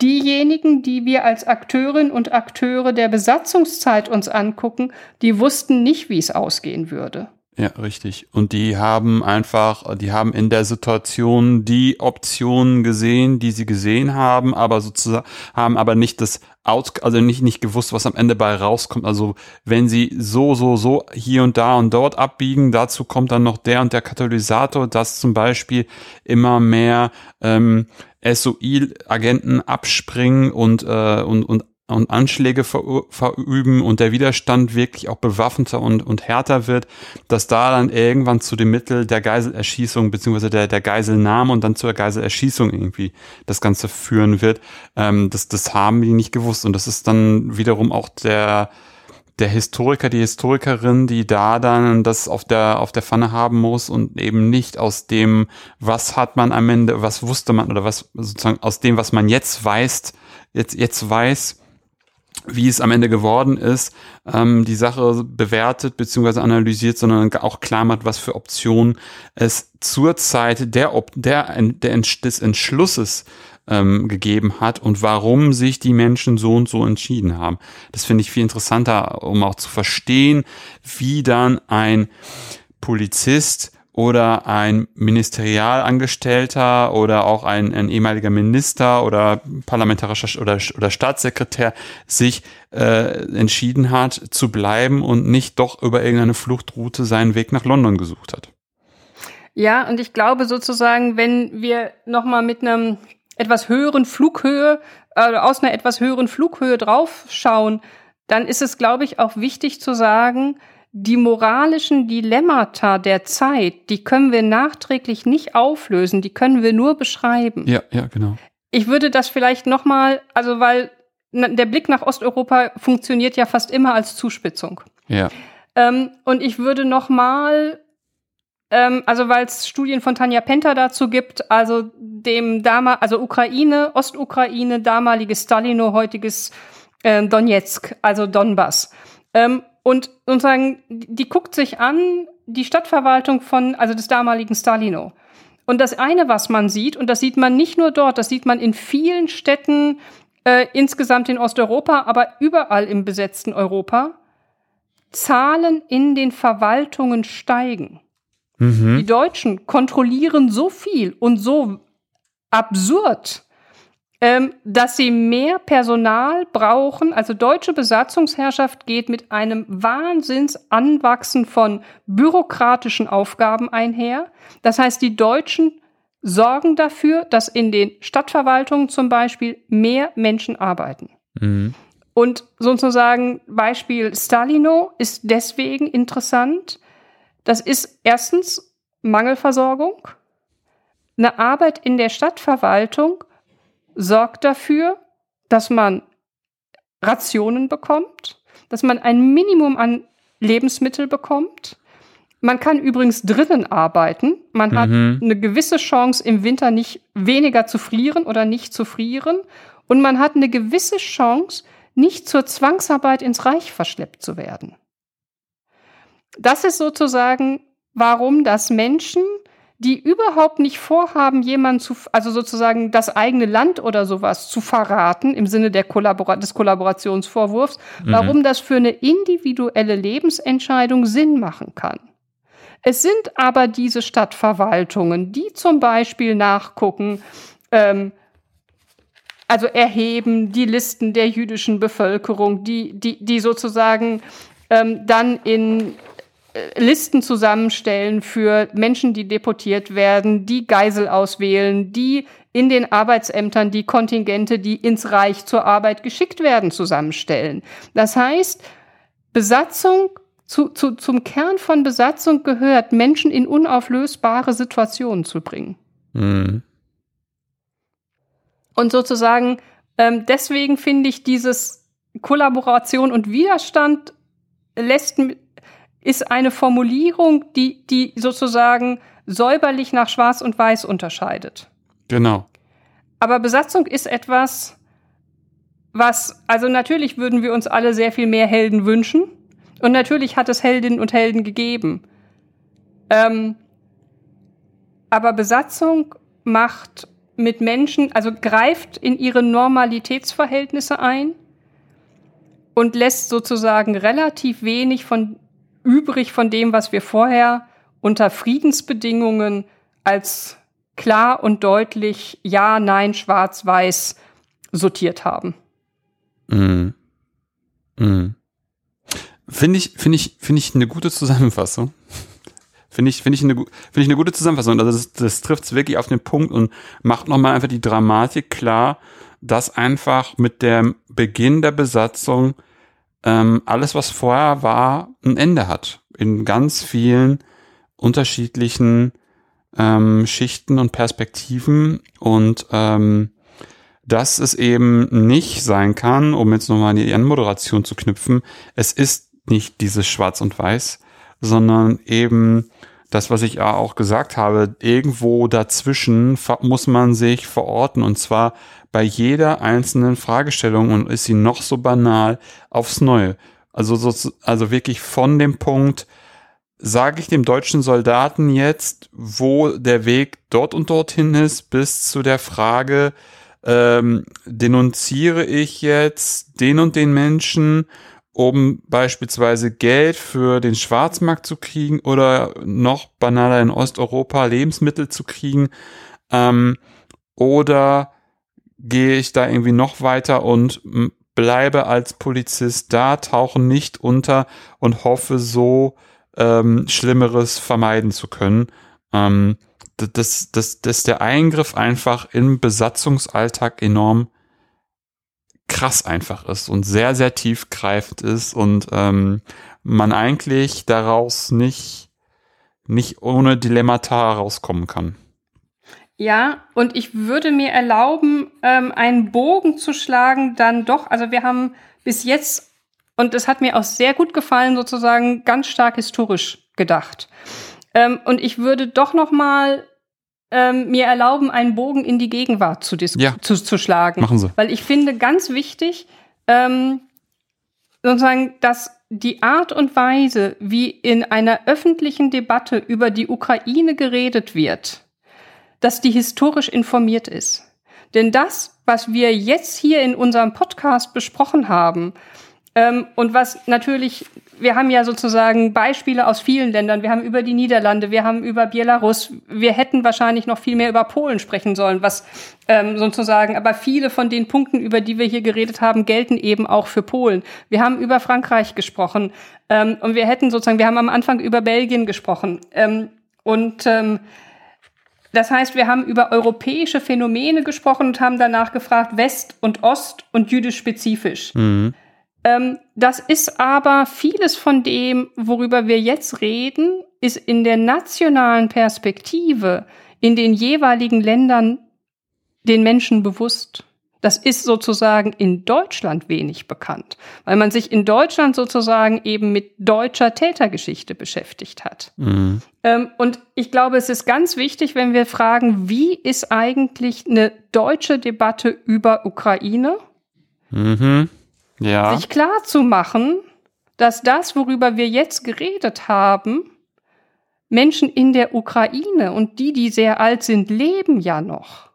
Speaker 2: diejenigen, die wir als Akteurinnen und Akteure der Besatzungszeit uns angucken, die wussten nicht, wie es ausgehen würde.
Speaker 1: Ja, richtig. Und die haben einfach, die haben in der Situation die Optionen gesehen, die sie gesehen haben, aber sozusagen haben aber nicht das Out, also nicht, nicht gewusst, was am Ende bei rauskommt. Also wenn sie so, so, so hier und da und dort abbiegen, dazu kommt dann noch der und der Katalysator, dass zum Beispiel immer mehr ähm, SOI-Agenten abspringen und, äh, und, und und Anschläge verüben und der Widerstand wirklich auch bewaffneter und, und härter wird, dass da dann irgendwann zu dem Mittel der Geiselerschießung beziehungsweise der, der Geiselnahme und dann zur Geiselerschießung irgendwie das Ganze führen wird, ähm, das, das haben die nicht gewusst und das ist dann wiederum auch der, der Historiker, die Historikerin, die da dann das auf der, auf der Pfanne haben muss und eben nicht aus dem, was hat man am Ende, was wusste man oder was sozusagen aus dem, was man jetzt weiß, jetzt, jetzt weiß, wie es am Ende geworden ist, ähm, die Sache bewertet bzw. analysiert, sondern auch klar macht, was für Optionen es zur Zeit der, der, der des Entschlusses ähm, gegeben hat und warum sich die Menschen so und so entschieden haben. Das finde ich viel interessanter, um auch zu verstehen, wie dann ein Polizist oder ein Ministerialangestellter oder auch ein, ein ehemaliger Minister oder parlamentarischer oder, oder Staatssekretär sich äh, entschieden hat zu bleiben und nicht doch über irgendeine Fluchtroute seinen Weg nach London gesucht hat.
Speaker 2: Ja, und ich glaube sozusagen, wenn wir nochmal mit einem etwas höheren Flughöhe, äh, aus einer etwas höheren Flughöhe draufschauen, dann ist es, glaube ich, auch wichtig zu sagen, die moralischen Dilemmata der Zeit, die können wir nachträglich nicht auflösen, die können wir nur beschreiben.
Speaker 1: Ja, ja, genau.
Speaker 2: Ich würde das vielleicht noch mal, also weil der Blick nach Osteuropa funktioniert ja fast immer als Zuspitzung.
Speaker 1: Ja.
Speaker 2: Ähm, und ich würde noch mal, ähm, also weil es Studien von Tanja Penta dazu gibt, also dem damal, also Ukraine, Ostukraine, damaliges Stalino, heutiges äh, Donetsk, also Donbass. Ähm, und sozusagen, die guckt sich an, die Stadtverwaltung von, also des damaligen Stalino. Und das eine, was man sieht, und das sieht man nicht nur dort, das sieht man in vielen Städten äh, insgesamt in Osteuropa, aber überall im besetzten Europa, Zahlen in den Verwaltungen steigen. Mhm. Die Deutschen kontrollieren so viel und so absurd ähm, dass sie mehr Personal brauchen. Also deutsche Besatzungsherrschaft geht mit einem Wahnsinnsanwachsen von bürokratischen Aufgaben einher. Das heißt, die Deutschen sorgen dafür, dass in den Stadtverwaltungen zum Beispiel mehr Menschen arbeiten. Mhm. Und sozusagen Beispiel Stalino ist deswegen interessant. Das ist erstens Mangelversorgung, eine Arbeit in der Stadtverwaltung, sorgt dafür, dass man Rationen bekommt, dass man ein Minimum an Lebensmittel bekommt. Man kann übrigens drinnen arbeiten. Man mhm. hat eine gewisse Chance, im Winter nicht weniger zu frieren oder nicht zu frieren. Und man hat eine gewisse Chance, nicht zur Zwangsarbeit ins Reich verschleppt zu werden. Das ist sozusagen, warum das Menschen die überhaupt nicht vorhaben, jemanden zu, also sozusagen das eigene Land oder sowas zu verraten im Sinne der Kollabora des Kollaborationsvorwurfs, mhm. warum das für eine individuelle Lebensentscheidung Sinn machen kann. Es sind aber diese Stadtverwaltungen, die zum Beispiel nachgucken, ähm, also erheben die Listen der jüdischen Bevölkerung, die, die, die sozusagen ähm, dann in Listen zusammenstellen für Menschen, die deportiert werden, die Geisel auswählen, die in den Arbeitsämtern die Kontingente, die ins Reich zur Arbeit geschickt werden, zusammenstellen. Das heißt, Besatzung zu, zu, zum Kern von Besatzung gehört, Menschen in unauflösbare Situationen zu bringen. Mhm. Und sozusagen, ähm, deswegen finde ich dieses Kollaboration und Widerstand lässt, ist eine Formulierung, die, die sozusagen säuberlich nach Schwarz und Weiß unterscheidet.
Speaker 1: Genau.
Speaker 2: Aber Besatzung ist etwas, was, also natürlich würden wir uns alle sehr viel mehr Helden wünschen. Und natürlich hat es Heldinnen und Helden gegeben. Ähm, aber Besatzung macht mit Menschen, also greift in ihre Normalitätsverhältnisse ein und lässt sozusagen relativ wenig von übrig von dem, was wir vorher unter Friedensbedingungen als klar und deutlich Ja, Nein, Schwarz, Weiß sortiert haben. Mhm.
Speaker 1: Mhm. Finde ich, finde ich, finde ich eine gute Zusammenfassung. Finde ich, finde ich, eine, finde ich eine gute Zusammenfassung. Also das, das trifft es wirklich auf den Punkt und macht nochmal einfach die Dramatik klar, dass einfach mit dem Beginn der Besatzung ähm, alles, was vorher war, ein Ende hat. In ganz vielen unterschiedlichen ähm, Schichten und Perspektiven und ähm, dass es eben nicht sein kann, um jetzt nochmal an die Anmoderation zu knüpfen, es ist nicht dieses Schwarz und Weiß, sondern eben das, was ich auch gesagt habe, irgendwo dazwischen muss man sich verorten und zwar bei jeder einzelnen Fragestellung und ist sie noch so banal aufs Neue. Also, so, also wirklich von dem Punkt, sage ich dem deutschen Soldaten jetzt, wo der Weg dort und dorthin ist, bis zu der Frage, ähm, denunziere ich jetzt den und den Menschen, um beispielsweise Geld für den Schwarzmarkt zu kriegen oder noch banaler in Osteuropa Lebensmittel zu kriegen, ähm, oder gehe ich da irgendwie noch weiter und bleibe als Polizist da, tauche nicht unter und hoffe so ähm, Schlimmeres vermeiden zu können. Ähm, dass, dass, dass der Eingriff einfach im Besatzungsalltag enorm krass einfach ist und sehr, sehr tiefgreifend ist und ähm, man eigentlich daraus nicht, nicht ohne Dilemmata rauskommen kann.
Speaker 2: Ja, und ich würde mir erlauben, ähm, einen Bogen zu schlagen, dann doch, also wir haben bis jetzt, und es hat mir auch sehr gut gefallen, sozusagen ganz stark historisch gedacht. Ähm, und ich würde doch noch mal ähm, mir erlauben, einen Bogen in die Gegenwart zu, ja. zu, zu schlagen.
Speaker 1: Machen Sie.
Speaker 2: Weil ich finde ganz wichtig, ähm, sozusagen, dass die Art und Weise, wie in einer öffentlichen Debatte über die Ukraine geredet wird, dass die historisch informiert ist. Denn das, was wir jetzt hier in unserem Podcast besprochen haben, ähm, und was natürlich, wir haben ja sozusagen Beispiele aus vielen Ländern. Wir haben über die Niederlande, wir haben über Belarus. Wir hätten wahrscheinlich noch viel mehr über Polen sprechen sollen, was ähm, sozusagen, aber viele von den Punkten, über die wir hier geredet haben, gelten eben auch für Polen. Wir haben über Frankreich gesprochen ähm, und wir hätten sozusagen, wir haben am Anfang über Belgien gesprochen. Ähm, und ähm, das heißt, wir haben über europäische Phänomene gesprochen und haben danach gefragt, West und Ost und jüdisch spezifisch. Mhm. Ähm, das ist aber vieles von dem, worüber wir jetzt reden, ist in der nationalen Perspektive in den jeweiligen Ländern den Menschen bewusst. Das ist sozusagen in Deutschland wenig bekannt, weil man sich in Deutschland sozusagen eben mit deutscher Tätergeschichte beschäftigt hat. Mhm. Ähm, und ich glaube, es ist ganz wichtig, wenn wir fragen, wie ist eigentlich eine deutsche Debatte über Ukraine? Mhm ja. sich klar zu machen, dass das, worüber wir jetzt geredet haben, Menschen in der Ukraine und die, die sehr alt sind, leben ja noch.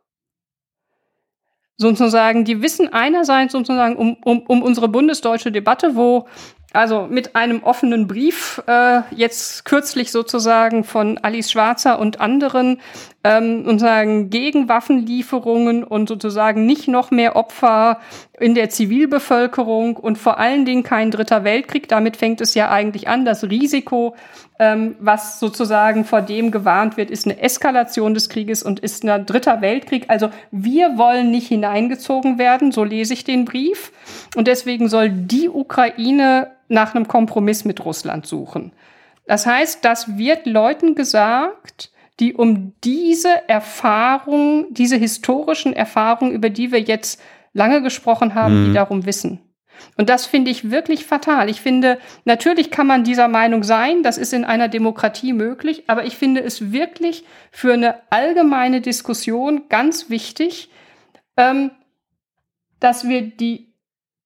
Speaker 2: Sozusagen, die wissen einerseits sozusagen um, um, um unsere bundesdeutsche Debatte, wo also mit einem offenen Brief, äh, jetzt kürzlich sozusagen von Alice Schwarzer und anderen, ähm, und sagen gegen Waffenlieferungen und sozusagen nicht noch mehr Opfer in der Zivilbevölkerung und vor allen Dingen kein dritter Weltkrieg. Damit fängt es ja eigentlich an, das Risiko Ähm, was sozusagen vor dem gewarnt wird, ist eine Eskalation des Krieges und ist ein dritter Weltkrieg. Also wir wollen nicht hineingezogen werden, so lese ich den Brief. Und deswegen soll die Ukraine nach einem Kompromiss mit Russland suchen. Das heißt, das wird Leuten gesagt, die um diese Erfahrung, diese historischen Erfahrungen, über die wir jetzt lange gesprochen haben, mhm. die darum wissen. Und das finde ich wirklich fatal. Ich finde, natürlich kann man dieser Meinung sein, das ist in einer Demokratie möglich, aber ich finde es wirklich für eine allgemeine Diskussion ganz wichtig, ähm, dass wir die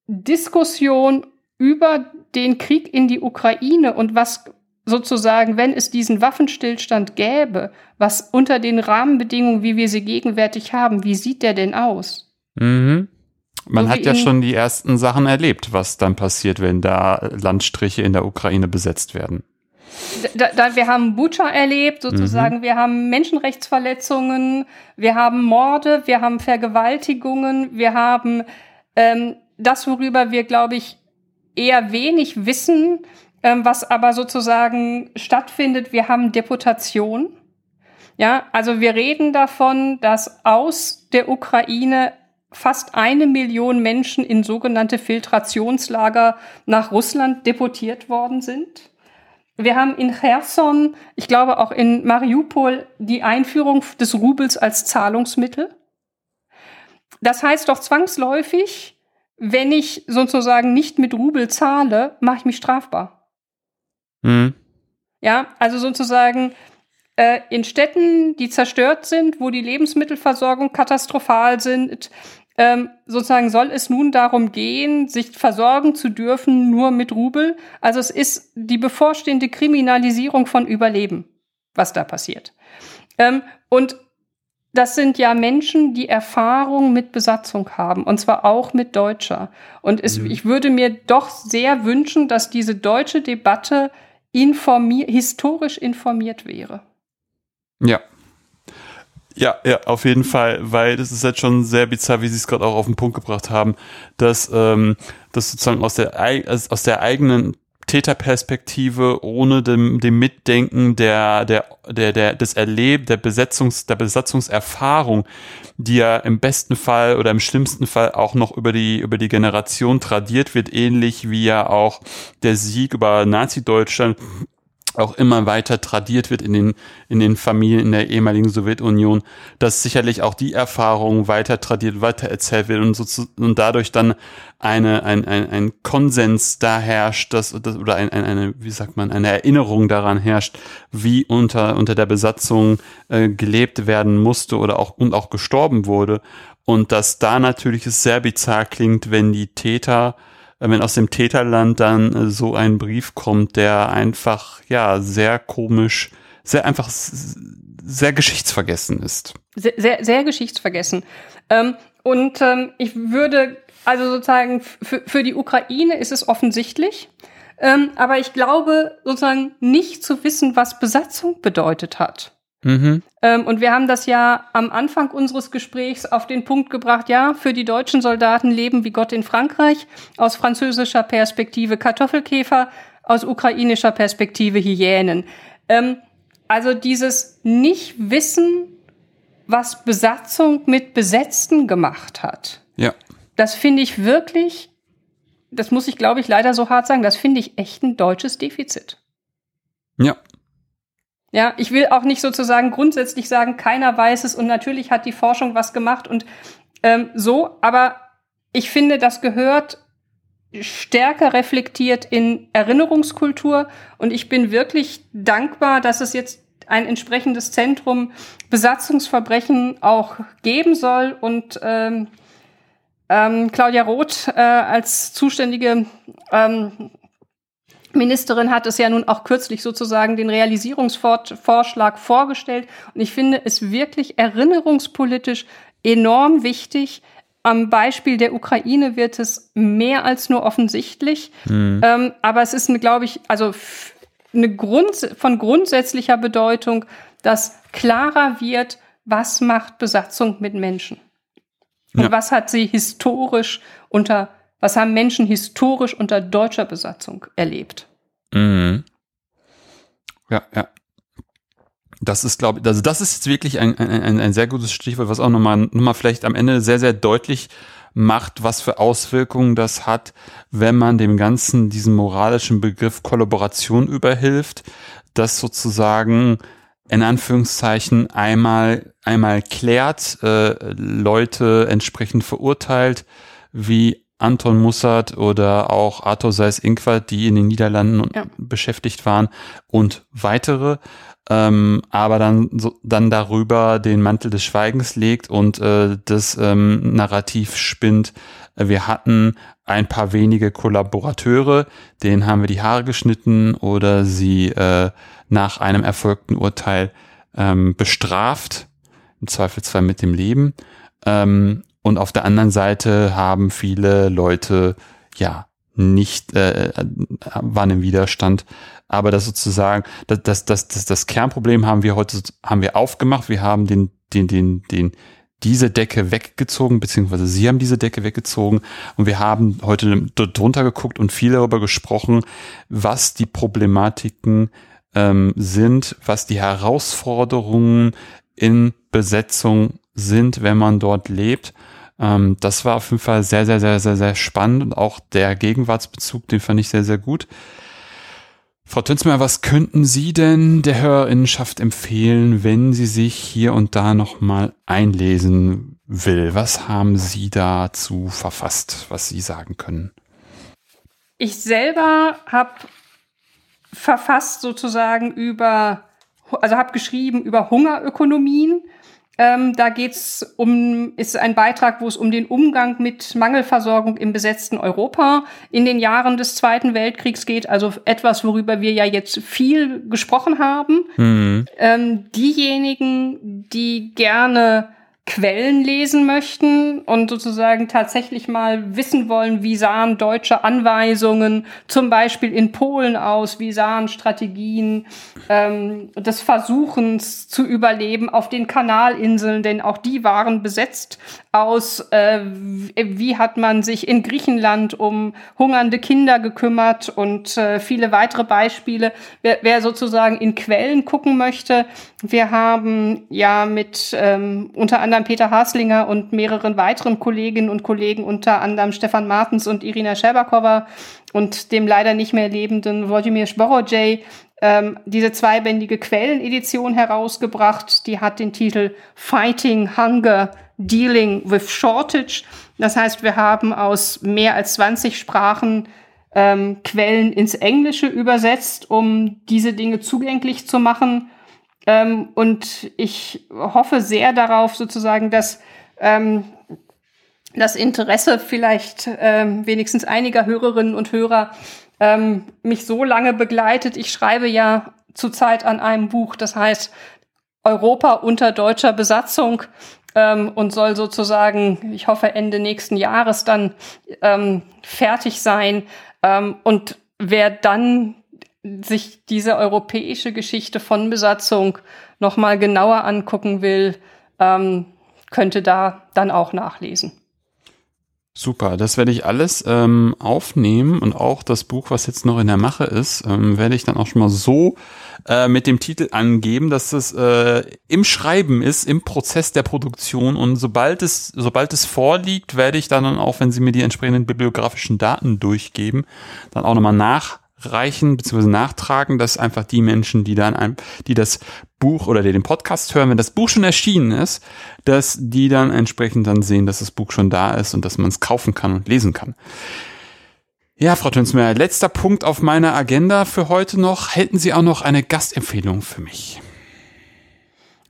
Speaker 2: Diskussion über den Krieg in die Ukraine und was sozusagen, wenn es diesen Waffenstillstand gäbe, was unter den Rahmenbedingungen, wie wir sie gegenwärtig haben, wie sieht der denn aus?
Speaker 1: Mhm. Man so hat ja schon die ersten Sachen erlebt, was dann passiert, wenn da Landstriche in der Ukraine besetzt werden.
Speaker 2: Da, da, wir haben Bucha erlebt, sozusagen. Mhm. Wir haben Menschenrechtsverletzungen, wir haben Morde, wir haben Vergewaltigungen, wir haben ähm, das, worüber wir, glaube ich, eher wenig wissen, ähm, was aber sozusagen stattfindet. Wir haben Deportation. Ja, also wir reden davon, dass aus der Ukraine fast eine Million Menschen in sogenannte Filtrationslager nach Russland deportiert worden sind. Wir haben in Cherson, ich glaube auch in Mariupol, die Einführung des Rubels als Zahlungsmittel. Das heißt doch zwangsläufig, wenn ich sozusagen nicht mit Rubel zahle, mache ich mich strafbar. Mhm. Ja, also sozusagen äh, in Städten, die zerstört sind, wo die Lebensmittelversorgung katastrophal sind, ähm, sozusagen soll es nun darum gehen, sich versorgen zu dürfen nur mit Rubel. Also es ist die bevorstehende Kriminalisierung von Überleben, was da passiert. Ähm, und das sind ja Menschen, die Erfahrung mit Besatzung haben, und zwar auch mit Deutscher. Und es, mhm. ich würde mir doch sehr wünschen, dass diese deutsche Debatte informier historisch informiert wäre.
Speaker 1: Ja, ja, ja, auf jeden Fall, weil das ist jetzt schon sehr bizarr, wie Sie es gerade auch auf den Punkt gebracht haben, dass ähm, das sozusagen aus der aus der eigenen Täterperspektive ohne dem, dem Mitdenken der der der der des Erleb der Besetzungs der Besatzungserfahrung, die ja im besten Fall oder im schlimmsten Fall auch noch über die über die Generation tradiert wird, ähnlich wie ja auch der Sieg über Nazi-Deutschland auch immer weiter tradiert wird in den, in den Familien in der ehemaligen Sowjetunion, dass sicherlich auch die Erfahrung weiter tradiert, weiter erzählt wird und, so, und dadurch dann eine, ein, ein, ein Konsens da herrscht, dass, das, oder ein, ein, eine, wie sagt man, eine Erinnerung daran herrscht, wie unter, unter der Besatzung äh, gelebt werden musste oder auch, und auch gestorben wurde. Und dass da natürlich es sehr bizarr klingt, wenn die Täter wenn aus dem Täterland dann äh, so ein Brief kommt, der einfach, ja, sehr komisch, sehr einfach, sehr geschichtsvergessen ist.
Speaker 2: Sehr, sehr, sehr geschichtsvergessen. Ähm, und ähm, ich würde, also sozusagen, für, für die Ukraine ist es offensichtlich, ähm, aber ich glaube sozusagen nicht zu wissen, was Besatzung bedeutet hat. Mhm. Ähm, und wir haben das ja am Anfang unseres Gesprächs auf den Punkt gebracht, ja, für die deutschen Soldaten leben wie Gott in Frankreich, aus französischer Perspektive Kartoffelkäfer, aus ukrainischer Perspektive Hyänen. Ähm, also dieses Nicht-Wissen, was Besatzung mit Besetzten gemacht hat.
Speaker 1: Ja.
Speaker 2: Das finde ich wirklich, das muss ich glaube ich leider so hart sagen, das finde ich echt ein deutsches Defizit.
Speaker 1: Ja,
Speaker 2: ja, ich will auch nicht sozusagen grundsätzlich sagen, keiner weiß es und natürlich hat die Forschung was gemacht und ähm, so, aber ich finde, das gehört stärker reflektiert in Erinnerungskultur und ich bin wirklich dankbar, dass es jetzt ein entsprechendes Zentrum Besatzungsverbrechen auch geben soll und ähm, ähm, Claudia Roth äh, als zuständige ähm, Ministerin hat es ja nun auch kürzlich sozusagen den Realisierungsvorschlag vorgestellt. Und ich finde es wirklich erinnerungspolitisch enorm wichtig. Am Beispiel der Ukraine wird es mehr als nur offensichtlich. Mhm. Ähm, aber es ist, glaube ich, also eine Grund, von grundsätzlicher Bedeutung, dass klarer wird, was macht Besatzung mit Menschen? Und ja. was hat sie historisch unter was haben Menschen historisch unter deutscher Besatzung erlebt? Mhm.
Speaker 1: ja, ja. Das ist, glaube ich, also das ist jetzt wirklich ein, ein, ein sehr gutes Stichwort, was auch nochmal, nochmal vielleicht am Ende sehr, sehr deutlich macht, was für Auswirkungen das hat, wenn man dem Ganzen diesen moralischen Begriff Kollaboration überhilft, das sozusagen in Anführungszeichen einmal, einmal klärt, äh, Leute entsprechend verurteilt, wie Anton Mussert oder auch Arthur Seis-Inquart, die in den Niederlanden ja. beschäftigt waren und weitere, ähm, aber dann so, dann darüber den Mantel des Schweigens legt und äh, das ähm, Narrativ spinnt. Wir hatten ein paar wenige Kollaborateure, denen haben wir die Haare geschnitten oder sie äh, nach einem erfolgten Urteil ähm, bestraft, im Zweifelsfall mit dem Leben. Ähm, und auf der anderen Seite haben viele Leute ja nicht äh, waren im Widerstand, aber das sozusagen das, das das das das Kernproblem haben wir heute haben wir aufgemacht. Wir haben den den den den diese Decke weggezogen, beziehungsweise sie haben diese Decke weggezogen und wir haben heute drunter geguckt und viel darüber gesprochen, was die Problematiken ähm, sind, was die Herausforderungen in Besetzung sind, wenn man dort lebt. Ähm, das war auf jeden Fall sehr, sehr, sehr, sehr, sehr spannend und auch der Gegenwartsbezug, den fand ich sehr, sehr gut. Frau Tünzmer, was könnten Sie denn der Hörerinnenschaft empfehlen, wenn sie sich hier und da nochmal einlesen will? Was haben Sie dazu verfasst, was Sie sagen können?
Speaker 2: Ich selber habe verfasst sozusagen über, also habe geschrieben über Hungerökonomien ähm, da geht's um, ist ein Beitrag, wo es um den Umgang mit Mangelversorgung im besetzten Europa in den Jahren des Zweiten Weltkriegs geht. Also etwas, worüber wir ja jetzt viel gesprochen haben. Mhm. Ähm, diejenigen, die gerne Quellen lesen möchten und sozusagen tatsächlich mal wissen wollen, wie sahen deutsche Anweisungen zum Beispiel in Polen aus, wie sahen Strategien ähm, des Versuchens zu überleben auf den Kanalinseln, denn auch die waren besetzt aus, äh, wie hat man sich in Griechenland um hungernde Kinder gekümmert und äh, viele weitere Beispiele. Wer, wer sozusagen in Quellen gucken möchte, wir haben ja mit ähm, unter anderem Peter Haslinger und mehreren weiteren Kolleginnen und Kollegen, unter anderem Stefan Martens und Irina Scherbakova und dem leider nicht mehr lebenden Wojciech Borodjej, ähm, diese zweibändige Quellenedition herausgebracht. Die hat den Titel Fighting Hunger, Dealing with Shortage. Das heißt, wir haben aus mehr als 20 Sprachen ähm, Quellen ins Englische übersetzt, um diese Dinge zugänglich zu machen ähm, und ich hoffe sehr darauf, sozusagen, dass ähm, das Interesse vielleicht ähm, wenigstens einiger Hörerinnen und Hörer ähm, mich so lange begleitet. Ich schreibe ja zurzeit an einem Buch, das heißt Europa unter deutscher Besatzung ähm, und soll sozusagen, ich hoffe, Ende nächsten Jahres dann ähm, fertig sein. Ähm, und wer dann sich diese europäische Geschichte von Besatzung noch mal genauer angucken will, ähm, könnte da dann auch nachlesen.
Speaker 1: Super, das werde ich alles ähm, aufnehmen und auch das Buch, was jetzt noch in der Mache ist, ähm, werde ich dann auch schon mal so äh, mit dem Titel angeben, dass es äh, im Schreiben ist, im Prozess der Produktion und sobald es sobald es vorliegt, werde ich dann auch, wenn Sie mir die entsprechenden bibliografischen Daten durchgeben, dann auch nochmal nach reichen bzw. nachtragen, dass einfach die Menschen, die dann ein, die das Buch oder die den Podcast hören, wenn das Buch schon erschienen ist, dass die dann entsprechend dann sehen, dass das Buch schon da ist und dass man es kaufen kann und lesen kann. Ja, Frau Tönsmeyer, letzter Punkt auf meiner Agenda für heute noch. Hätten Sie auch noch eine Gastempfehlung für mich?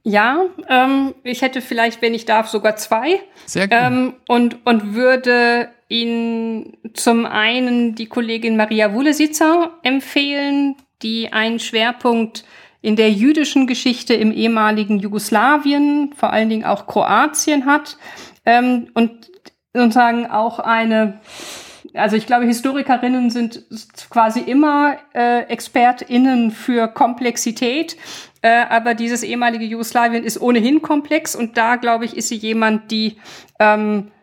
Speaker 2: Ja, ähm, ich hätte vielleicht, wenn ich darf, sogar zwei.
Speaker 1: Sehr gut. Ähm,
Speaker 2: und, und würde Ihnen zum einen die Kollegin Maria Wulesitzer empfehlen, die einen Schwerpunkt in der jüdischen Geschichte im ehemaligen Jugoslawien, vor allen Dingen auch Kroatien hat ähm, und sozusagen auch eine also ich glaube, Historikerinnen sind quasi immer äh, ExpertInnen für Komplexität, äh, aber dieses ehemalige Jugoslawien ist ohnehin komplex und da, glaube ich, ist sie jemand, die ähm, äh,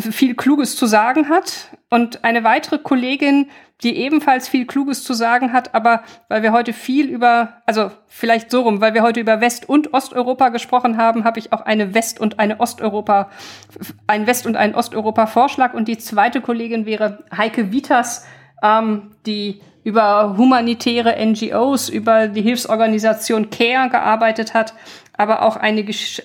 Speaker 2: viel Kluges zu sagen hat. Und eine weitere Kollegin, die ebenfalls viel Kluges zu sagen hat, aber weil wir heute viel über, also vielleicht so rum, weil wir heute über West- und Osteuropa gesprochen haben, habe ich auch eine West- und eine Osteuropa, ein West- und ein Osteuropa-Vorschlag. Und die zweite Kollegin wäre Heike Vitas, ähm, die über humanitäre NGOs, über die Hilfsorganisation CARE gearbeitet hat, aber auch eine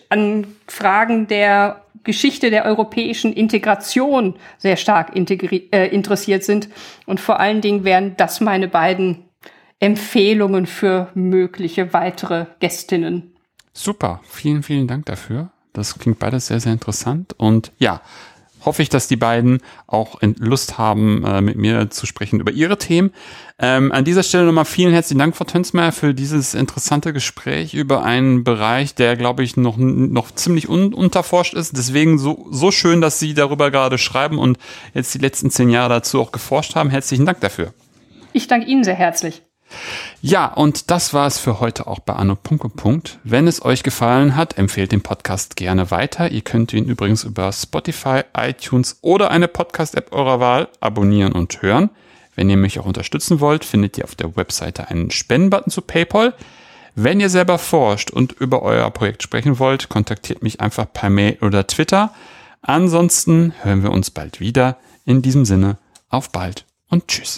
Speaker 2: an Fragen der Geschichte der europäischen Integration sehr stark äh, interessiert sind. Und vor allen Dingen wären das meine beiden Empfehlungen für mögliche weitere Gästinnen.
Speaker 1: Super, vielen, vielen Dank dafür. Das klingt beides sehr, sehr interessant. Und ja, hoffe ich, dass die beiden auch Lust haben, äh, mit mir zu sprechen über ihre Themen. Ähm, an dieser Stelle nochmal vielen herzlichen Dank, Frau Tönsmeier, für dieses interessante Gespräch über einen Bereich, der, glaube ich, noch, noch ziemlich un unterforscht ist. Deswegen so, so schön, dass Sie darüber gerade schreiben und jetzt die letzten zehn Jahre dazu auch geforscht haben. Herzlichen Dank dafür.
Speaker 2: Ich danke Ihnen sehr herzlich.
Speaker 1: Ja, und das war es für heute auch bei Anno. Wenn es euch gefallen hat, empfehlt den Podcast gerne weiter. Ihr könnt ihn übrigens über Spotify, iTunes oder eine Podcast-App eurer Wahl abonnieren und hören. Wenn ihr mich auch unterstützen wollt, findet ihr auf der Webseite einen Spendenbutton zu PayPal. Wenn ihr selber forscht und über euer Projekt sprechen wollt, kontaktiert mich einfach per Mail oder Twitter. Ansonsten hören wir uns bald wieder. In diesem Sinne, auf bald und tschüss.